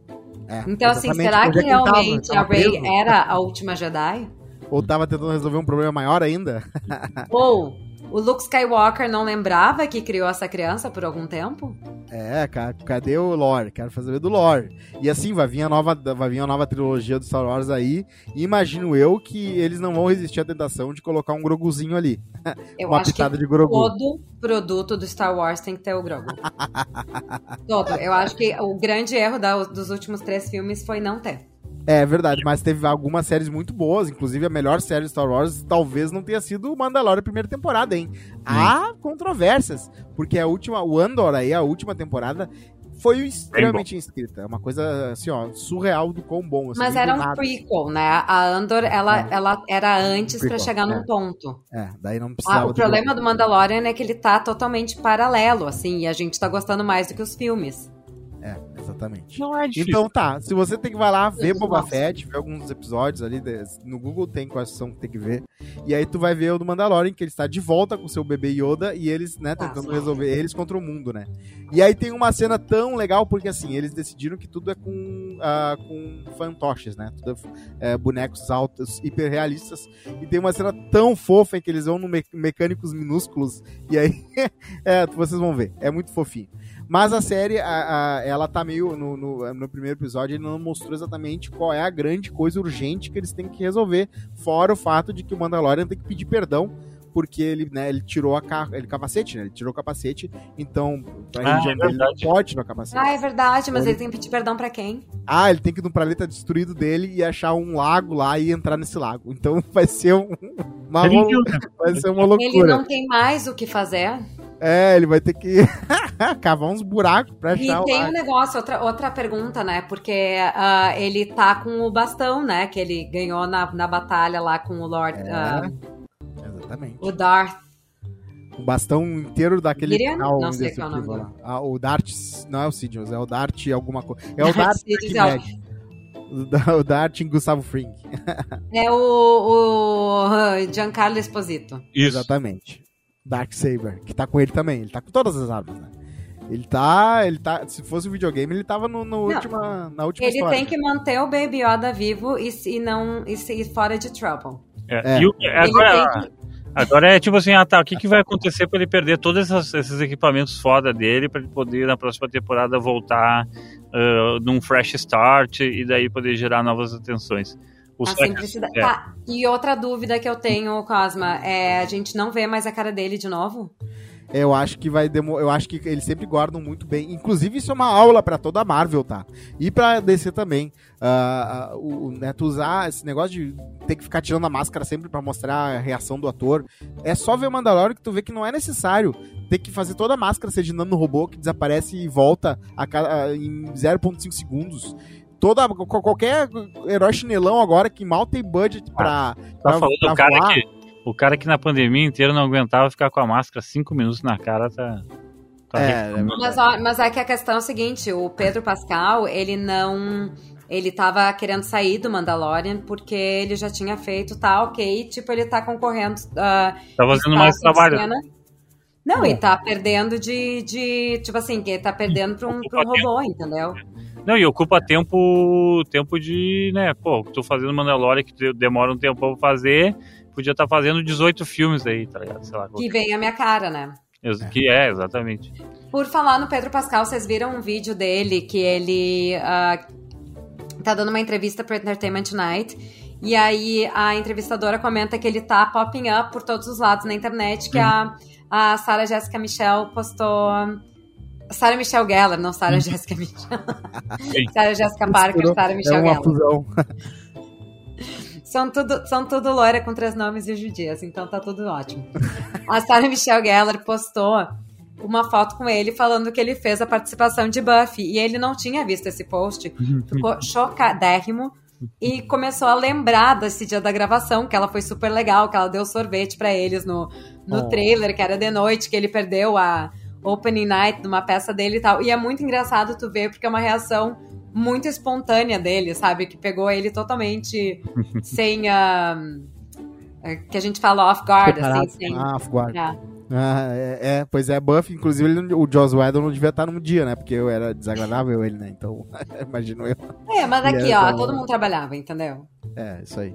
é então, assim, será que realmente a Rey era a última Jedi? Ou tava tentando resolver um problema maior ainda? Ou o Luke Skywalker não lembrava que criou essa criança por algum tempo? É, cadê o lore? Quero fazer do lore. E assim, vai vir a nova, vai vir a nova trilogia do Star Wars aí. E imagino eu que eles não vão resistir à tentação de colocar um Groguzinho ali. Eu Uma acho pitada que de Grogu. todo produto do Star Wars tem que ter o Grogu. todo. Eu acho que o grande erro da, dos últimos três filmes foi não ter. É verdade, mas teve algumas séries muito boas, inclusive a melhor série de Star Wars talvez não tenha sido o Mandalorian primeira temporada, hein? Há controvérsias, porque a última, o Andor aí, a última temporada, foi extremamente inscrita. É uma coisa, assim, ó, surreal do quão bom. Assim, Mas era um prequel, né? A Andor, ela, é. ela era antes para chegar é. num ponto. É, daí não precisava... Ah, o problema do Mandalorian é que ele tá totalmente paralelo, assim, e a gente tá gostando mais do que os filmes. É, exatamente. Não é difícil. Então tá, se você tem que vai lá ver Boba Fett, ver alguns episódios ali, no Google tem quais são que tem que ver. E aí tu vai ver o do Mandalorian, que ele está de volta com seu bebê Yoda e eles, né, tentando resolver eles contra o mundo, né? E aí tem uma cena tão legal, porque assim, eles decidiram que tudo é com, uh, com fantoches, né? Tudo é, é, bonecos altos, hiperrealistas. E tem uma cena tão fofa em que eles vão no me mecânicos minúsculos. E aí, é, vocês vão ver. É muito fofinho. Mas a série, a, a, ela tá meio. No, no, no, primeiro episódio, ele não mostrou exatamente qual é a grande coisa urgente que eles têm que resolver. Fora o fato de que o Mandalorian tem que pedir perdão. Porque ele, né, ele tirou a ca... ele capacete, né? Ele tirou o capacete, então pra ah, é dele não pode tirar o capacete. Ah, é verdade, mas ele... ele tem que pedir perdão pra quem? Ah, ele tem que ir no planeta destruído dele e achar um lago lá e entrar nesse lago. Então vai ser um Ele viu, né? vai ser uma Ele loucura. não tem mais o que fazer. É, ele vai ter que cavar uns buracos pra E achar o tem ar. um negócio, outra, outra pergunta, né? Porque ah, ele tá com o bastão, né? Que ele ganhou na, na batalha lá com o Lord. É. ah, Exatamente. o Darth. O bastão inteiro daquele canal Não sei qual é o nome lá. Ah, o Dart, não é o Sidious, é o Dart alguma coisa. É o Darth Dart é o- Dart em Gustavo Fring. É o, o Giancarlo Esposito. Isso. Exatamente. Dark Saber, que tá com ele também. Ele tá com todas as armas, né? Ele tá. Ele tá. Se fosse um videogame, ele tava no, no Não. última, na última Ele história. tem que manter o Baby Yoda vivo e, se- e não e, se- e fora de trouble. É, É. e o- agora, que- agora é tipo assim, ah tá, o que, que vai acontecer pra ele perder todos essas- esses equipamentos foda dele pra ele poder na próxima temporada voltar ah, num fresh start e daí poder gerar novas atenções. O A simplicidade. é. Tá, e outra dúvida que eu tenho, Cosma, é a gente não vê mais a cara dele de novo? Eu acho que vai demorar. Eu acho que eles sempre guardam muito bem. Inclusive, isso é uma aula pra toda a Marvel, tá? E pra DC também. Ah, ah, o, Neto usar esse negócio de ter que ficar tirando a máscara sempre pra mostrar a reação do ator. É só ver o Mandalorian que tu vê que não é necessário ter que fazer toda a máscara ser de nano robô que desaparece e volta a cada, em 0,5 segundos. Toda, qual- qualquer herói chinelão agora que mal tem budget pra. Tá pra- falando pra o cara voar. que o cara que na pandemia inteira não aguentava ficar com a máscara cinco minutos na cara, tá. tá É, reclamando. Mas, ó, mas é que a questão é o seguinte, o Pedro Pascal, ele não... Ele tava querendo sair do Mandalorian porque ele já tinha feito, tá ok, tipo, ele tá concorrendo... ah, tá fazendo mais trabalho. cena. Não, É. e tá perdendo de, de... Tipo assim, que tá perdendo pra um, pra um robô, entendeu? Não, e ocupa tempo tempo de, né, pô, tô fazendo Mandalorian que de- demora um tempo pra fazer, podia estar fazendo 18 filmes aí, tá ligado? Sei lá. Que vem a minha cara, né? Ex- Que é, exatamente. Por falar no Pedro Pascal, vocês viram um vídeo dele que ele ah, tá dando uma entrevista pro Entertainment Tonight. E aí a entrevistadora comenta que ele tá popping up por todos os lados na internet, que a, a Sarah Jessica Michelle postou. Sarah Michelle Gellar, não Sarah Jessica Michelle. Sarah Jessica Parker, Sarah É Michelle uma Gellar. fusão. São tudo, são tudo loira com três nomes e judias, então tá tudo ótimo. A Sarah Michelle Gellar postou uma foto com ele falando que ele fez a participação de Buffy e ele não tinha visto esse post, ficou chocadérrimo e começou a lembrar desse dia da gravação, que ela foi super legal, que ela deu sorvete pra eles no, no Oh. trailer, que era de noite, que ele perdeu a opening night de uma peça dele e tal. E é muito engraçado tu ver, porque é uma reação muito espontânea dele, sabe? Que pegou ele totalmente sem. ah, é, que a gente fala off guard, Preparado. assim, sem. Ah, off guard. É. Ah, é, é, pois é, Buffy, inclusive ele, o Joss Whedon não devia estar no dia, né? Porque eu era desagradável ele, né? Então, imagino eu. É, mas aqui, ó, todo mundo trabalhava, entendeu? É, isso aí.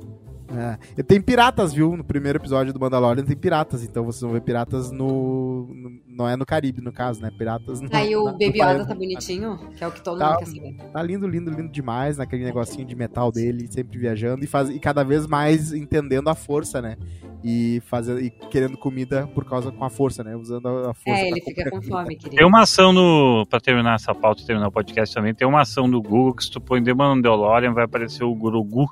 É. Tem piratas, viu? No primeiro episódio do Mandalorian tem piratas, então vocês vão ver piratas no. no- não é no Caribe, no caso, né? Piratas no. Aí o na- Baby. Yoda tá bonitinho, que é o que todo Tá. mundo quer saber. Tá lindo, lindo, lindo demais, naquele negocinho de metal dele, sempre viajando e, faz, e cada vez mais entendendo a força, né? E, fazendo, e querendo comida por causa com a força, né? Usando a, a força. É, ele fica com comida. fome, querido. Tem uma ação no. Pra terminar essa pauta e terminar o podcast também, tem uma ação do Google que se tu põe The Mandalorian vai aparecer o Grogu,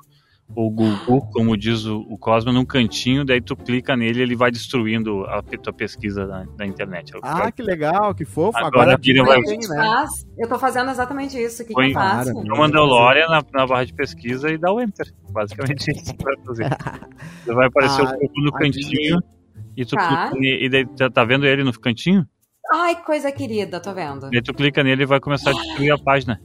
ou Gugu, como diz o, o Cosmo, num cantinho, daí tu clica nele e ele vai destruindo a tua pesquisa da, da internet. Ah, que legal, que fofo. Agora Agora, a vai- é que gente né? Eu tô fazendo exatamente isso. O que, que Põe- eu faço? Claro. o Mandalorian na, na barra de pesquisa e dá o Enter. Basicamente isso que vai fazer. Vai aparecer Ah, o Gugu no cantinho e tu Tá. clica nele, e daí tá, tá vendo ele no cantinho? Ai, coisa querida, tô vendo. Daí tu clica nele e vai começar a destruir a página.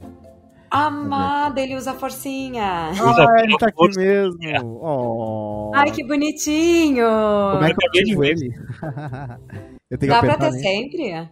Amada, ele usa forcinha. Ah, ele tá aqui mesmo. Oh. Ai, que bonitinho. Como é que eu ver. ele? eu tenho Dá pra ter sempre?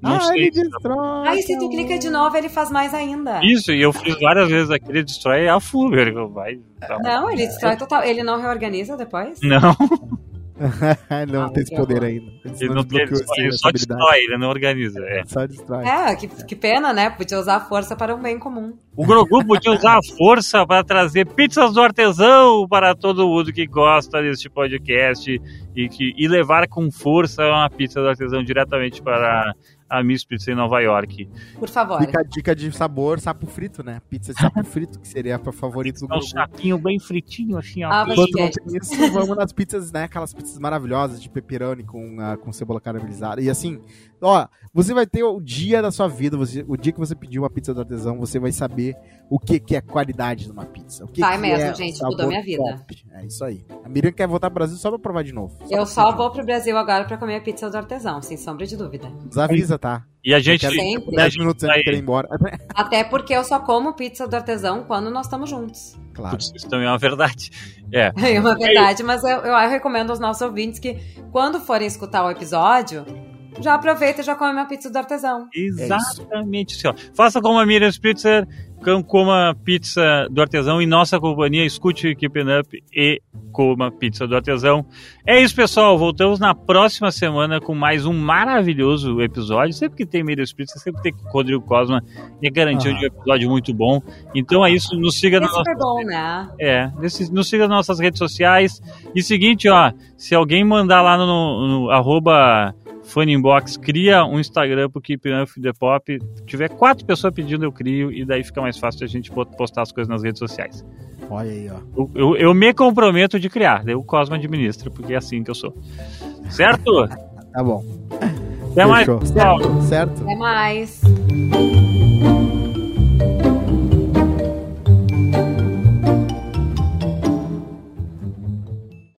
Não ah, sei. ele destrói. Ai, se tu clica de novo, ele faz mais ainda. Isso, e eu fiz várias vezes aquele destrói a full, ele vai. tá- Não, ele destrói total. Ele não reorganiza depois? Não, não Ah, tem esse poder horror. ainda. Ele ele, não ele desbloqueou só, destrói, ele não organiza. é. Só destrói. É, que, que pena, né? Podia usar a força para um bem comum. O Grogu podia usar a força para trazer pizzas do artesão para todo mundo que gosta deste podcast e, que, e levar com força uma pizza do artesão diretamente para a Miss Pizza em Nova York. Por favor. Fica a dica de sabor, sapo frito, né? Pizza de sapo frito, que seria a favorita do Um grupo. sapinho bem fritinho, assim, ó. Ah, Quando não tem isso, vamos nas pizzas, né? Aquelas pizzas maravilhosas de pepperoni com, ah, com cebola caramelizada. E assim, ó, você vai ter o dia da sua vida, você- o dia que você pedir uma pizza do artesão, você vai saber o que, que é qualidade numa pizza. O que Vai que mesmo, é gente, mudou minha vida. top. É isso aí. A Miriam quer voltar pro Brasil só pra provar de novo. Eu pra só vou pro Brasil agora pra comer a pizza do artesão, sem sombra de dúvida. Desavisa, tá? E a gente. Quero Sempre. 10 minutos antes de querer ir embora. Até porque eu só como pizza do artesão quando nós estamos juntos. claro. Isso também é uma verdade. É. É uma verdade, mas eu, eu recomendo aos nossos ouvintes que quando forem escutar o episódio, já aproveita e já come uma pizza do artesão. Exatamente ó. Faça como a Miriam Spritzer, com- coma pizza do artesão em nossa companhia, escute o Keeping Up e coma pizza do artesão. É isso, pessoal. Voltamos na próxima semana com mais um maravilhoso episódio. Sempre que tem Miriam Spritzer, sempre tem Rodrigo Cosma e é garantia Ah. de um episódio muito bom. Então é isso. Nos siga É nas super bom, né? é, nos siga nas nossas redes sociais. E seguinte, ó, se alguém mandar lá no, no arroba Funinbox, cria um Instagram pro Keep Up The Pop. tiver quatro pessoas pedindo, eu crio, e daí fica mais fácil a gente postar as coisas nas redes sociais. Olha aí, ó. Eu, eu- eu me comprometo de criar, daí o Cosmo administra, porque é assim que eu sou. Certo? Tá bom. Até mais, Fechou. pessoal. Certo? Certo? Até mais.